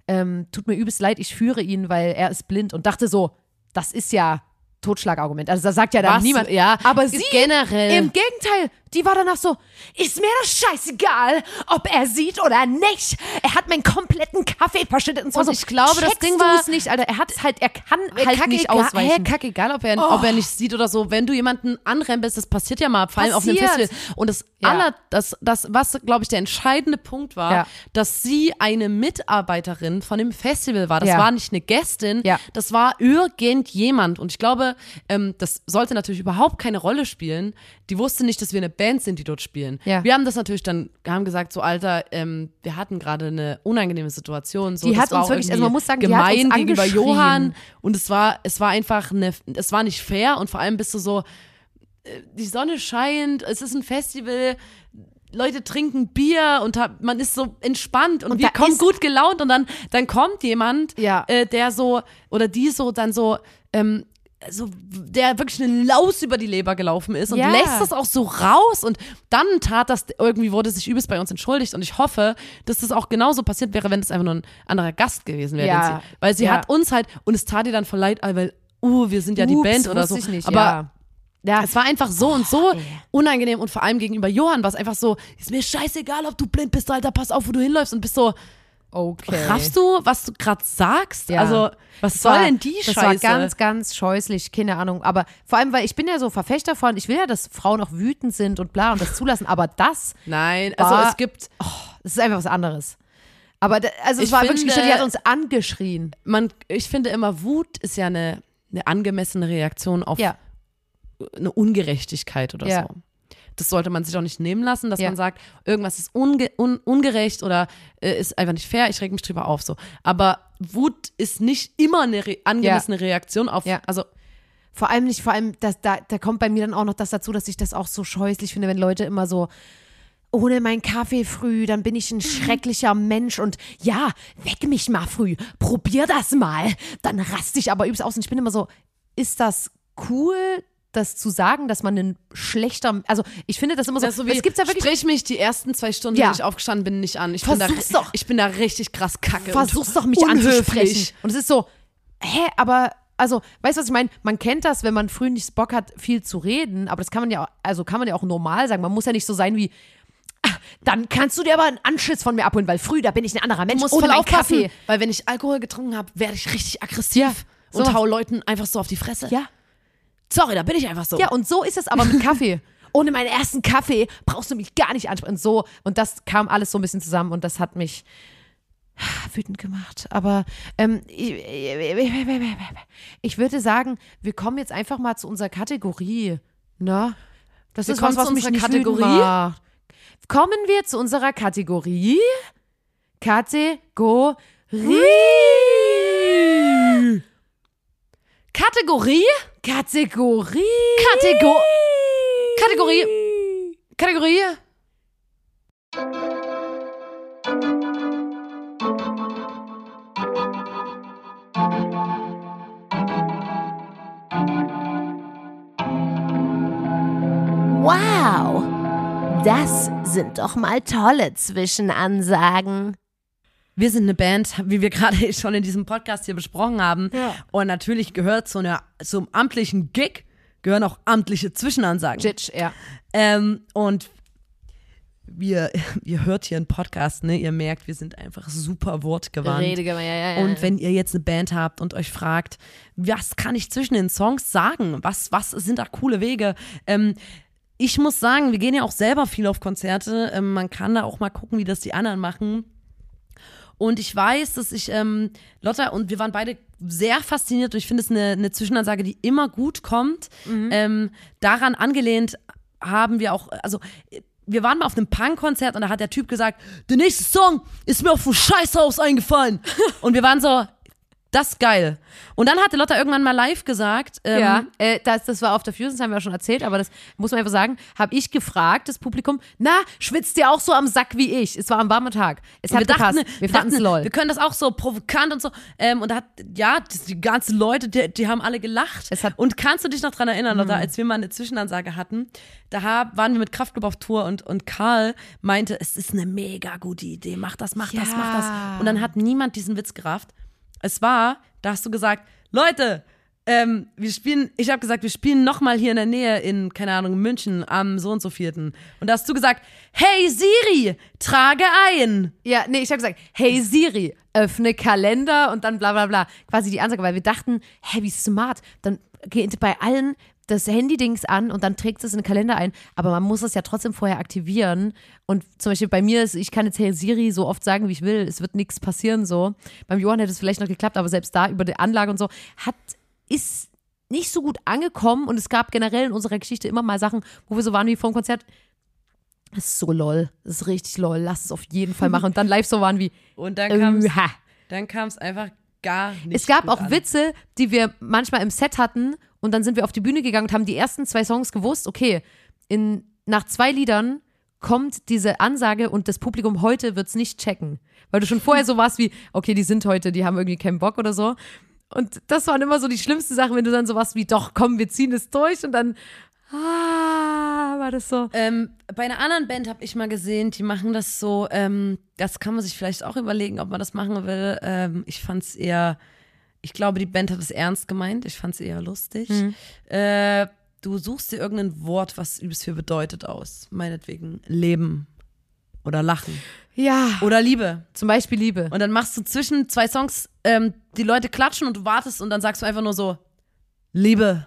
ähm, tut mir übelst leid, ich führe ihn, weil er ist blind und dachte so, das ist ja Totschlagargument. Also da sagt ja dann Was? niemand. Ja, aber sie generell. Im Gegenteil, die war danach so, ist mir das scheißegal, ob er sieht oder nicht. Er hat meinen kompletten Kaffee verschüttet und, zwar Und so, ich glaube, das Ding war- es nicht, Alter. Er hat es halt, er kann halt Kacke nicht ausweichen. Hey, kack egal, ob er, ob er nicht sieht oder so. Wenn du jemanden anrempelst, das passiert ja mal, vor allem auf einem Passiert. Festival. Und das Ja. aller, das, das, was, glaube ich, der entscheidende Punkt war, Ja. dass sie eine Mitarbeiterin von dem Festival war. Das Ja. war nicht eine Gästin, das war irgendjemand. Und ich glaube, ähm, das sollte natürlich überhaupt keine Rolle spielen. Die wusste nicht, dass wir eine Band sind, die dort spielen. Ja. Wir haben das natürlich dann, haben gesagt, so Alter, ähm, wir hatten gerade eine unangenehme Situation. So, Die hat uns wirklich- also man muss sagen, die hat gemein uns gegenüber. Johann. Und es war, es war einfach eine, es war nicht fair und vor allem bist du so, äh, die Sonne scheint, es ist ein Festival, Leute trinken Bier und hab, man ist so entspannt und, Und wir kommen gut gelaunt und dann, dann kommt jemand, Ja. äh, der so, oder die so dann so, ähm, so, der wirklich eine Laus über die Leber gelaufen ist und Ja. lässt das auch so raus und dann tat das, irgendwie wurde sich übelst bei uns entschuldigt und ich hoffe, dass das auch genauso passiert wäre, wenn es einfach nur ein anderer Gast gewesen wäre. Ja. Sie, weil sie Ja. hat uns halt, und es tat ihr dann voll leid, weil, uh, wir sind ja die Ups, Band oder so. Ich nicht, aber ja. Es war einfach so und so ey. unangenehm und vor allem gegenüber Johann war es einfach so, ist mir scheißegal, ob du blind bist, Alter, pass auf, wo du hinläufst und bist so, okay. raffst du, was du gerade sagst? Ja. Also, was Das soll war- denn die das Scheiße? war ganz, ganz scheußlich, keine Ahnung. Aber vor allem, weil ich bin ja so Verfechter von, ich will ja, dass Frauen auch wütend sind und bla und das zulassen. Aber das, Nein, also war- es gibt, das ist einfach was anderes. Aber da, also es war wirklich, finde- die hat uns angeschrien. man, ich finde immer, Wut ist ja eine, eine angemessene Reaktion auf Ja. eine Ungerechtigkeit oder Ja. so. Das sollte man sich auch nicht nehmen lassen, dass Ja. man sagt, irgendwas ist unge un ungerecht oder äh, ist einfach nicht fair, ich reg mich drüber auf so. Aber Wut ist nicht immer eine re angemessene Reaktion auf, Ja. also Vor allem nicht, vor allem, das, da, da kommt bei mir dann auch noch das dazu, dass ich das auch so scheußlich finde, wenn Leute immer so, ohne meinen Kaffee früh, dann bin ich ein schrecklicher Mensch und ja, weck mich mal früh, probier das mal, dann raste ich aber übelst aus und ich bin immer so, ist das cool, das zu sagen, dass man ein schlechter, also ich finde das immer so, Das so wie, es gibt ja wirklich, sprich mich die ersten zwei Stunden, Ja. wenn ich aufgestanden bin, nicht an. Ich bin, da, Versuch's doch. ich bin da richtig krass kacke. versuch's doch mich unhöflich. anzusprechen. Und es ist so, hä, aber also, weißt du, was ich meine? Man kennt das, wenn man früh nicht Bock hat, viel zu reden, aber das kann man ja, auch- also kann man ja auch normal sagen. Man muss ja nicht so sein wie, "Ah, dann kannst du dir aber einen Anschiss von mir abholen, weil früh, da bin ich ein anderer Mensch. Ich muss ohne voll aufpassen, Kaffee. weil wenn ich Alkohol getrunken habe, werde ich richtig aggressiv Ja, und hau Leuten einfach so auf die Fresse. Ja. Sorry, da bin ich einfach so. Ja, und so ist es aber mit Kaffee. Ohne meinen ersten Kaffee brauchst du mich gar nicht ansprechen. Und so, und das kam alles so ein bisschen zusammen und das hat mich wütend gemacht. Aber ähm, ich, ich würde sagen, wir kommen jetzt einfach mal zu unserer Kategorie. Ne? Das Wir ist was, was mich nicht Kategorie? macht. Kommen wir zu unserer Kategorie. Kategorie. Kategorie? Kategorie. Kategor Kategorie. Kategorie. Wow, das sind doch mal tolle Zwischenansagen. Wir sind eine Band, wie wir gerade schon in diesem Podcast hier besprochen haben. Ja. Und natürlich gehört zu einer, zum amtlichen Gig gehören auch amtliche Zwischenansagen. Jitsch, ja. Ähm, und wir, ihr hört hier einen Podcast, ne? Ihr merkt, wir sind einfach super wortgewandt. Redegewandt, ja, ja, ja. Und wenn ihr jetzt eine Band habt und euch fragt, was kann ich zwischen den Songs sagen? Was, was sind da coole Wege? Ähm, ich muss sagen, wir gehen ja auch selber viel auf Konzerte. Ähm, man kann da auch mal gucken, wie das die anderen machen. Und ich weiß, dass ich, ähm, Lotta und wir waren beide sehr fasziniert und ich finde es eine, eine Zwischenansage, die immer gut kommt. Ähm, daran angelehnt haben wir auch, also wir waren mal auf einem Punk-Konzert und da hat der Typ gesagt, der nächste Song ist mir auf dem Scheißhaus eingefallen. und wir waren so, das ist geil. Und dann hatte Lotta irgendwann mal live gesagt, ähm, Ja, äh, das, das war auf der Fusion, das haben wir auch schon erzählt, aber das muss man einfach sagen, habe ich gefragt, das Publikum, na, schwitzt ihr auch so am Sack wie ich? Es war am warmen Tag. Es hat wir gepasst. dachten, wir fanden es lol. Wir können das auch so provokant und so. Ähm, und da hat, ja, das, die ganzen Leute, die, die haben alle gelacht. Mhm. und kannst du dich noch dran erinnern, Lotta, als wir mal eine Zwischenansage hatten, da hab, waren wir mit Kraftclub auf Tour und, und Karl meinte, es ist eine mega gute Idee, mach das, mach das, mach das. Und dann hat niemand diesen Witz gerafft. Es war, da hast du gesagt, Leute, ähm, wir spielen, ich habe gesagt, wir spielen nochmal hier in der Nähe in, keine Ahnung, München am so und so vierten. Und da hast du gesagt, hey Siri, trage ein. Ja, nee, ich habe gesagt, hey Siri, öffne Kalender und dann bla bla bla. Quasi die Ansage, weil wir dachten, hey, wie smart. Dann geht bei allen das Handy-Dings an und dann trägt es in den Kalender ein. Aber man muss es ja trotzdem vorher aktivieren. Und zum Beispiel bei mir ist, ich kann jetzt Hey Siri so oft sagen, wie ich will. Es wird nichts passieren so. Beim Johann hätte es vielleicht noch geklappt, aber selbst da über die Anlage und so hat, ist nicht so gut angekommen. Und es gab generell in unserer Geschichte immer mal Sachen, wo wir so waren wie vor dem Konzert. Das ist so lol. Das ist richtig lol. Lass es auf jeden Fall machen. Und dann live so waren wie, Und dann kam äh, ha. dann kam es einfach gar nicht. Es gab auch an. Witze, die wir manchmal im Set hatten und dann sind wir auf die Bühne gegangen und haben die ersten zwei Songs gewusst, okay, in, nach zwei Liedern kommt diese Ansage und das Publikum heute wird es nicht checken. Weil du schon vorher so warst wie, okay, die sind heute, die haben irgendwie keinen Bock oder so. Und das waren immer so die schlimmsten Sachen, wenn du dann so warst wie, doch, komm, wir ziehen es durch und dann, ah, war das so. Ähm, bei einer anderen Band habe ich mal gesehen, die machen das so, ähm, das kann man sich vielleicht auch überlegen, ob man das machen will. Ähm, ich fand es eher, ich glaube, die Band hat es ernst gemeint. Ich fand es eher lustig. Äh, du suchst dir irgendein Wort, was übelst viel bedeutet aus. Meinetwegen Leben oder Lachen Ja, oder Liebe. zum Beispiel Liebe. Und dann machst du zwischen zwei Songs, ähm, die Leute klatschen und du wartest und dann sagst du einfach nur so, Liebe.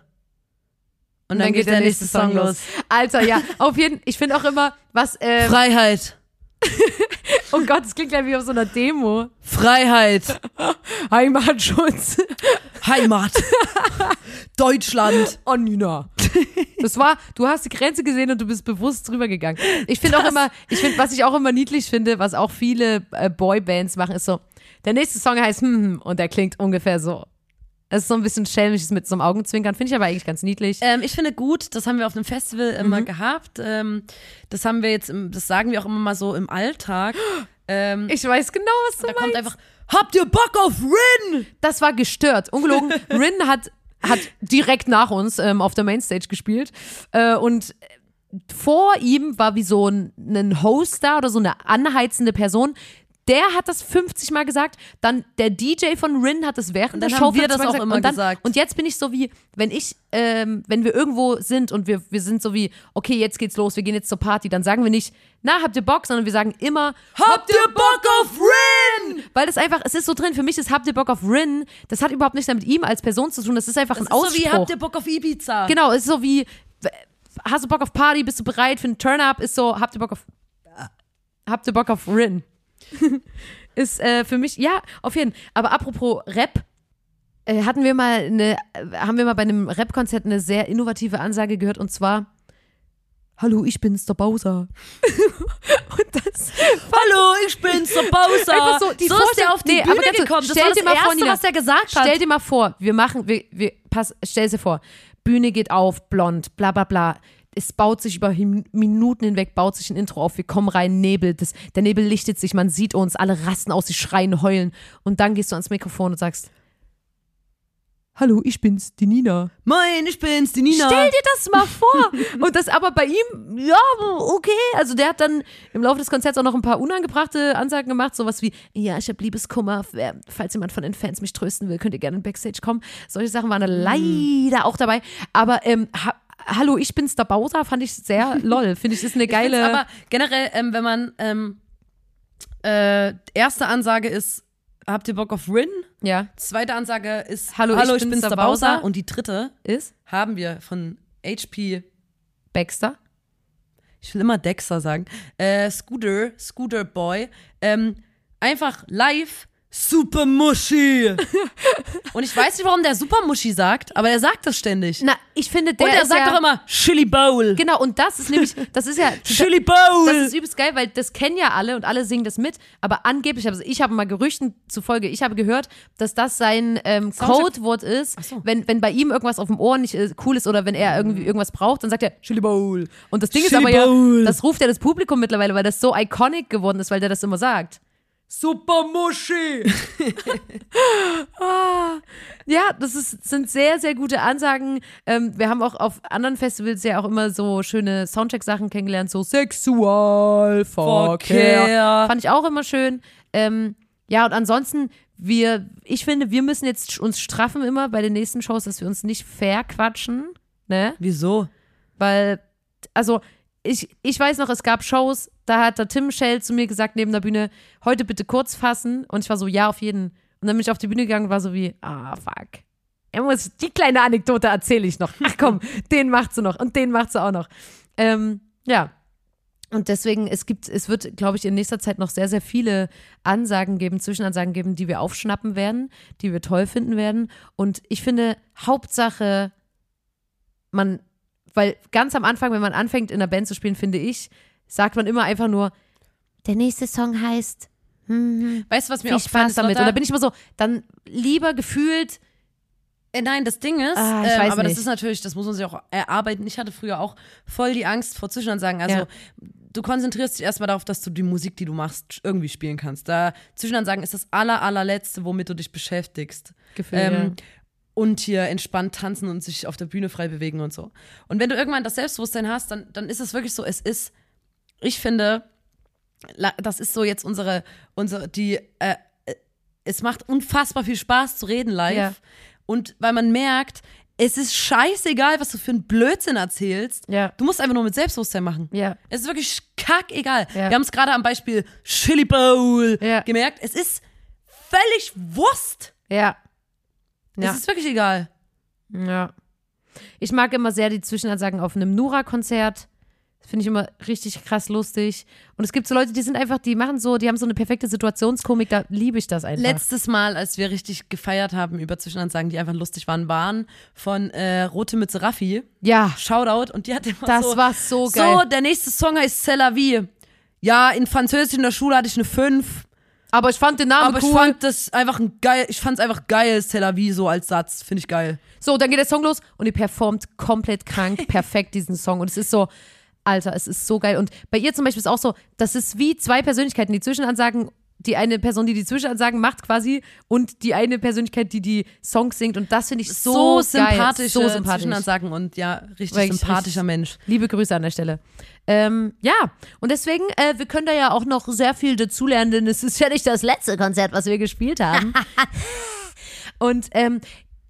Und dann, geht der nächste Song los. Alter, ja, auf jeden Fall. Ich finde auch immer, was, ähm, Freiheit. oh Gott, das klingt ja wie auf so einer Demo. Freiheit. Heimatschutz. Heimat. Deutschland. Oh, Nina. Das war, du hast die Grenze gesehen und du bist bewusst drüber gegangen. Ich finde auch immer, ich finde, was ich auch immer niedlich finde, was auch viele äh, Boybands machen, ist so, der nächste Song heißt hm, hm und der klingt ungefähr so. Es ist so ein bisschen schelmisches mit so einem Augenzwinkern, finde ich aber eigentlich ganz niedlich. Ähm, ich finde gut, das haben wir auf einem Festival immer gehabt. Ähm, das haben wir jetzt, im, das sagen wir auch immer mal so im Alltag. Ähm, Ich weiß genau, was du da meinst. kommt einfach, habt ihr Bock auf Rin? Das war gestört. Ungelogen. Rin hat, hat direkt nach uns ähm, auf der Mainstage gespielt. Äh, und vor ihm war wie so ein, ein Host da oder so eine anheizende Person. Der hat das 50 Mal gesagt. Dann der DJ von Rin hat das während Und dann der Show haben wir 50 das Mal auch gesagt. immer und dann, gesagt. Und jetzt bin ich so wie, wenn ich, ähm, wenn wir irgendwo sind und wir, wir sind so wie, okay, jetzt geht's los, wir gehen jetzt zur Party, dann sagen wir nicht, na, habt ihr Bock, sondern wir sagen immer, Habt ihr Bock auf Rin? weil das einfach, es ist so drin, für mich ist habt ihr Bock auf Rin, das hat überhaupt nichts mit ihm als Person zu tun, das ist einfach Das ein ist so wie, Ausspruch. habt ihr Bock auf Ibiza? genau, es ist so wie, hast du Bock auf Party, bist du bereit für einen Turn-Up, ist so, habt ihr Bock auf, habt ihr Bock auf Rin. ist äh, für mich, ja, auf jeden Fall. Aber apropos Rap, äh, hatten wir mal eine, äh, haben wir mal bei einem Rap-Konzert eine sehr innovative Ansage gehört und zwar Hallo, ich bin's, der Bowser. und das Hallo, ich bin's, der Bowser. Einfach so, die so ist der auf die Nee, Bühne aber gekommen. Das stell das dir mal vor, Erste, Nina, was er gesagt hat. Stell dir mal vor, wir machen, wir, wir, pass, stell dir vor, Bühne geht auf, blond, bla bla bla. Es baut sich über Minuten hinweg, baut sich ein Intro auf, wir kommen rein, Nebel, das, der Nebel lichtet sich, man sieht uns, alle rasten aus, sie schreien, heulen. Und dann gehst du ans Mikrofon und sagst, Hallo, ich bin's, die Nina. Moin, ich bin's, die Nina. Stell dir das mal vor. Und das aber bei ihm, ja, okay. Also der hat dann im Laufe des Konzerts auch noch ein paar unangebrachte Ansagen gemacht. Sowas wie, ja, ich habe Liebeskummer. Falls jemand von den Fans mich trösten will, könnt ihr gerne in Backstage kommen. Solche Sachen waren da leider auch dabei. Aber ähm, Hallo, ich bin's, der Bowser, fand ich sehr lol. Finde ich, ist eine Ich geile. Aber generell, ähm, wenn man ähm, äh, erste Ansage ist, habt ihr Bock auf Rin? ja, Zweite Ansage ist Hallo, ich bin's, der Bowser. Und die dritte ist haben wir von HP, Baxter. ich will immer Dexter sagen, äh, Scooter, Scooter Boy, ähm, einfach live Super Muschi. und ich weiß nicht, warum der Super Muschi sagt, aber er sagt das ständig. Na, ich finde, der und er ist sagt ja, doch immer Chili Bowl. Genau, und das ist nämlich, das ist ja. Chili Bowl. Das ist übelst geil, weil das kennen ja alle und alle singen das mit, aber angeblich, also ich habe mal Gerüchten zufolge, ich habe gehört, dass das sein ähm, Codewort ist, so. wenn, wenn bei ihm irgendwas auf dem Ohr nicht äh, cool ist oder wenn er irgendwie irgendwas braucht, dann sagt er Chili Bowl. Und das Ding ist Chili aber Bowl. ja, das ruft ja das Publikum mittlerweile, weil das so iconic geworden ist, weil der das immer sagt. Super Muschi. Ja, das ist, sind sehr, sehr gute Ansagen. Ähm, wir haben auch auf anderen Festivals ja auch immer so schöne Soundcheck-Sachen kennengelernt, so Sexualverkehr. Verkehr. Fand ich auch immer schön. Ähm, ja, und ansonsten, wir, ich finde, wir müssen jetzt uns straffen immer bei den nächsten Shows, dass wir uns nicht verquatschen, ne? Wieso? Weil, also, ich, ich weiß noch, es gab Shows, da hat der Tim Schell zu mir gesagt neben der Bühne, heute bitte kurz fassen. Und ich war so, ja, auf jeden. Und dann bin ich auf die Bühne gegangen und war so wie, ah, fuck. Er muss, die kleine Anekdote erzähle ich noch. Ach komm, den macht sie noch und den macht sie auch noch. Ähm, ja. Und deswegen, es gibt, es wird, glaube ich, in nächster Zeit noch sehr, sehr viele Ansagen geben, Zwischenansagen geben, die wir aufschnappen werden, die wir toll finden werden. Und ich finde, Hauptsache, man, weil ganz am Anfang, wenn man anfängt, in der Band zu spielen, finde ich, sagt man immer einfach nur, der nächste Song heißt Weißt du, was mir aufgefallen Spaß ist, damit. Und da bin ich immer so, dann lieber gefühlt, Äh, nein, das Ding ist, Ah, weiß aber das nicht. ist natürlich, das muss man sich auch erarbeiten. Ich hatte früher auch voll die Angst vor Zwischenansagen. Also Ja. du konzentrierst dich erstmal darauf, dass du die Musik, die du machst, irgendwie spielen kannst. Da Zwischenansagen ist das aller, allerletzte, womit du dich beschäftigst. Gefühl, Ähm, Und hier entspannt tanzen und sich auf der Bühne frei bewegen und so. Und wenn du irgendwann das Selbstbewusstsein hast, dann, dann ist es wirklich so, es ist, ich finde, das ist so jetzt unsere, unsere die, äh, äh, es macht unfassbar viel Spaß zu reden live. Ja. Und weil man merkt, es ist scheißegal, was du für einen Blödsinn erzählst. Ja. Du musst einfach nur mit Selbstbewusstsein machen. Ja. Es ist wirklich kackegal. Ja. Wir haben es gerade am Beispiel Chili Bowl gemerkt. Es ist völlig Wurst. ja. Es Ja. ist wirklich egal. Ja. Ich mag immer sehr die Zwischenansagen auf einem Nura-Konzert. Das finde ich immer richtig krass lustig. Und es gibt so Leute, die sind einfach, die machen so, die haben so eine perfekte Situationskomik, da liebe ich das einfach. Letztes Mal, als wir richtig gefeiert haben über Zwischenansagen, die einfach lustig waren, waren von äh, Rote Mütze Raffi. ja, Shoutout. Und die hat immer das so, war so so, geil. der nächste Song heißt C'est la vie. Ja, in Französisch in der Schule hatte ich eine 5. aber ich fand den Namen Aber cool. ich fand das einfach ein geil, ich fand's einfach geil, C'est la vie so als Satz. Finde ich geil. so, dann geht der Song los und ihr performt komplett krank, perfekt diesen Song. Und es ist so, Alter, es ist so geil. Und bei ihr zum Beispiel ist auch so, das ist wie zwei Persönlichkeiten, die Zwischenansagen, die eine Person, die die Zwischenansagen macht quasi und die eine Persönlichkeit, die die Songs singt. Und das finde ich so, So, sympathisch, so sympathisch. Zwischenansagen und ja, richtig Wirklich sympathischer richtig- Mensch. Liebe Grüße an der Stelle. Ähm, ja, und deswegen, äh, wir können da ja auch noch sehr viel dazulernen, denn es ist ja nicht das letzte Konzert, was wir gespielt haben. und ähm,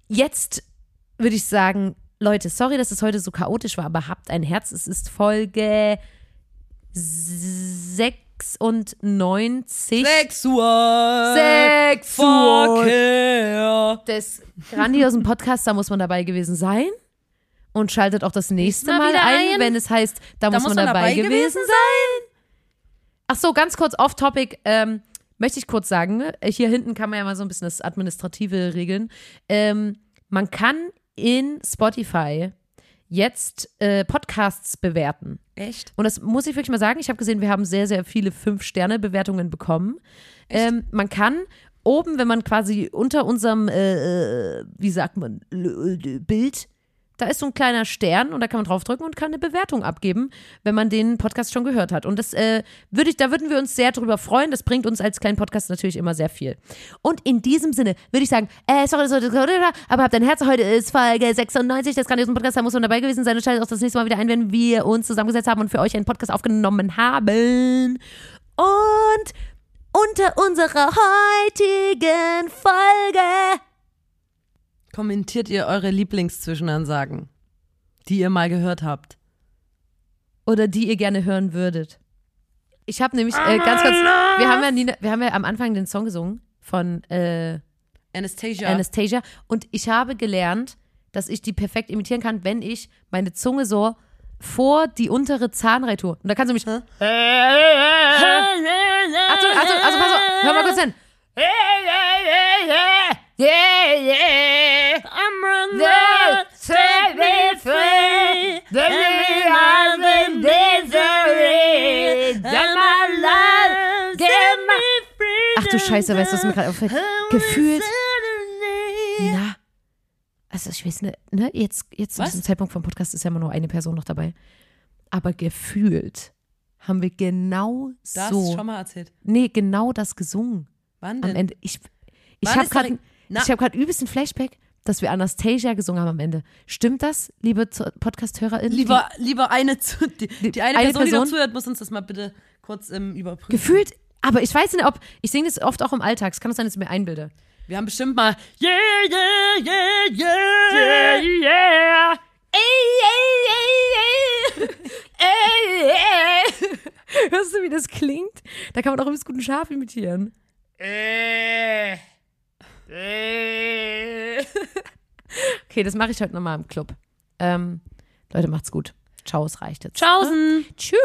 jetzt würde ich sagen, Leute, sorry, dass es heute so chaotisch war, aber habt ein Herz. Es ist Folge 96 Sexual. Sexual. Des grandiosen Podcasts. Da muss man dabei gewesen sein. Und schaltet auch das nächste Mal Mal, ein, ein. wenn es heißt, da, muss man, dabei, gewesen sein. Ach so, ganz kurz off-topic. Ähm, möchte ich kurz sagen, ne? hier hinten kann man ja mal so ein bisschen das Administrative regeln. Ähm, man kann in Spotify jetzt äh, Podcasts bewerten. Echt? Und das muss ich wirklich mal sagen. Ich habe gesehen, wir haben sehr, sehr viele Fünf-Sterne-Bewertungen bekommen. Ähm, man kann oben, wenn man quasi unter unserem, äh, äh, wie sagt man, Bild, da ist so ein kleiner Stern und da kann man draufdrücken und kann eine Bewertung abgeben, wenn man den Podcast schon gehört hat. Und das äh, würde ich, da würden wir uns sehr drüber freuen. Das bringt uns als kleinen Podcast natürlich immer sehr viel. Und in diesem Sinne würde ich sagen, äh, sorry, sorry, sorry, aber habt ein Herz, heute ist Folge 96 des grandiosen Podcasts, da muss man dabei gewesen sein und schaltet auch das nächste Mal wieder ein, wenn wir uns zusammengesetzt haben und für euch einen Podcast aufgenommen haben. Und unter unserer heutigen Folge Kommentiert ihr eure Lieblingszwischenansagen, die ihr mal gehört habt? oder die ihr gerne hören würdet. Ich habe nämlich äh, ganz kurz, wir haben, ja nie, wir haben ja am Anfang den Song gesungen von äh, Anastasia. Anastasia und ich habe gelernt, dass ich die perfekt imitieren kann, wenn ich meine Zunge so vor die untere Zahnreihe tue. Und da kannst du mich. Achtung, Achtung, also pass auf, hör mal kurz hin. Yeah, yeah. I'm running, set me free. Let me out of misery. Then my life, get my Ach du Scheiße, weißt du, was mir gerade auffällt? Gefühlt. Na. Also ich weiß nicht, ne? Jetzt, jetzt zu Was? diesem Zeitpunkt vom Podcast ist ja immer nur eine Person noch dabei. Aber gefühlt haben wir genau das so. schon mal erzählt. Nee, genau das gesungen. Wann Am denn? Ende. Ich, ich habe gerade Na- ich hab grad übelst ein Flashback, dass wir Anastasia gesungen haben am Ende. Stimmt das, liebe Podcast-HörerInnen? Lieber, lieber eine, zu, die, die eine, Eine Person, die Person? dazu hört, muss uns das mal bitte kurz ähm, überprüfen. Gefühlt, aber ich weiß nicht, ob. Ich singe das oft auch im Alltag. Es kann es sein, dass ich mir einbilde. Wir haben bestimmt mal Yeah, yeah, yeah, yeah, yeah, yeah. Hörst du, wie das klingt? Da kann man auch übelst gut ein Schaf imitieren. Okay, das mache ich heute nochmal im Club. Ähm, Leute, macht's gut. Ciao, es reicht jetzt. Tschaußen. Tschüss.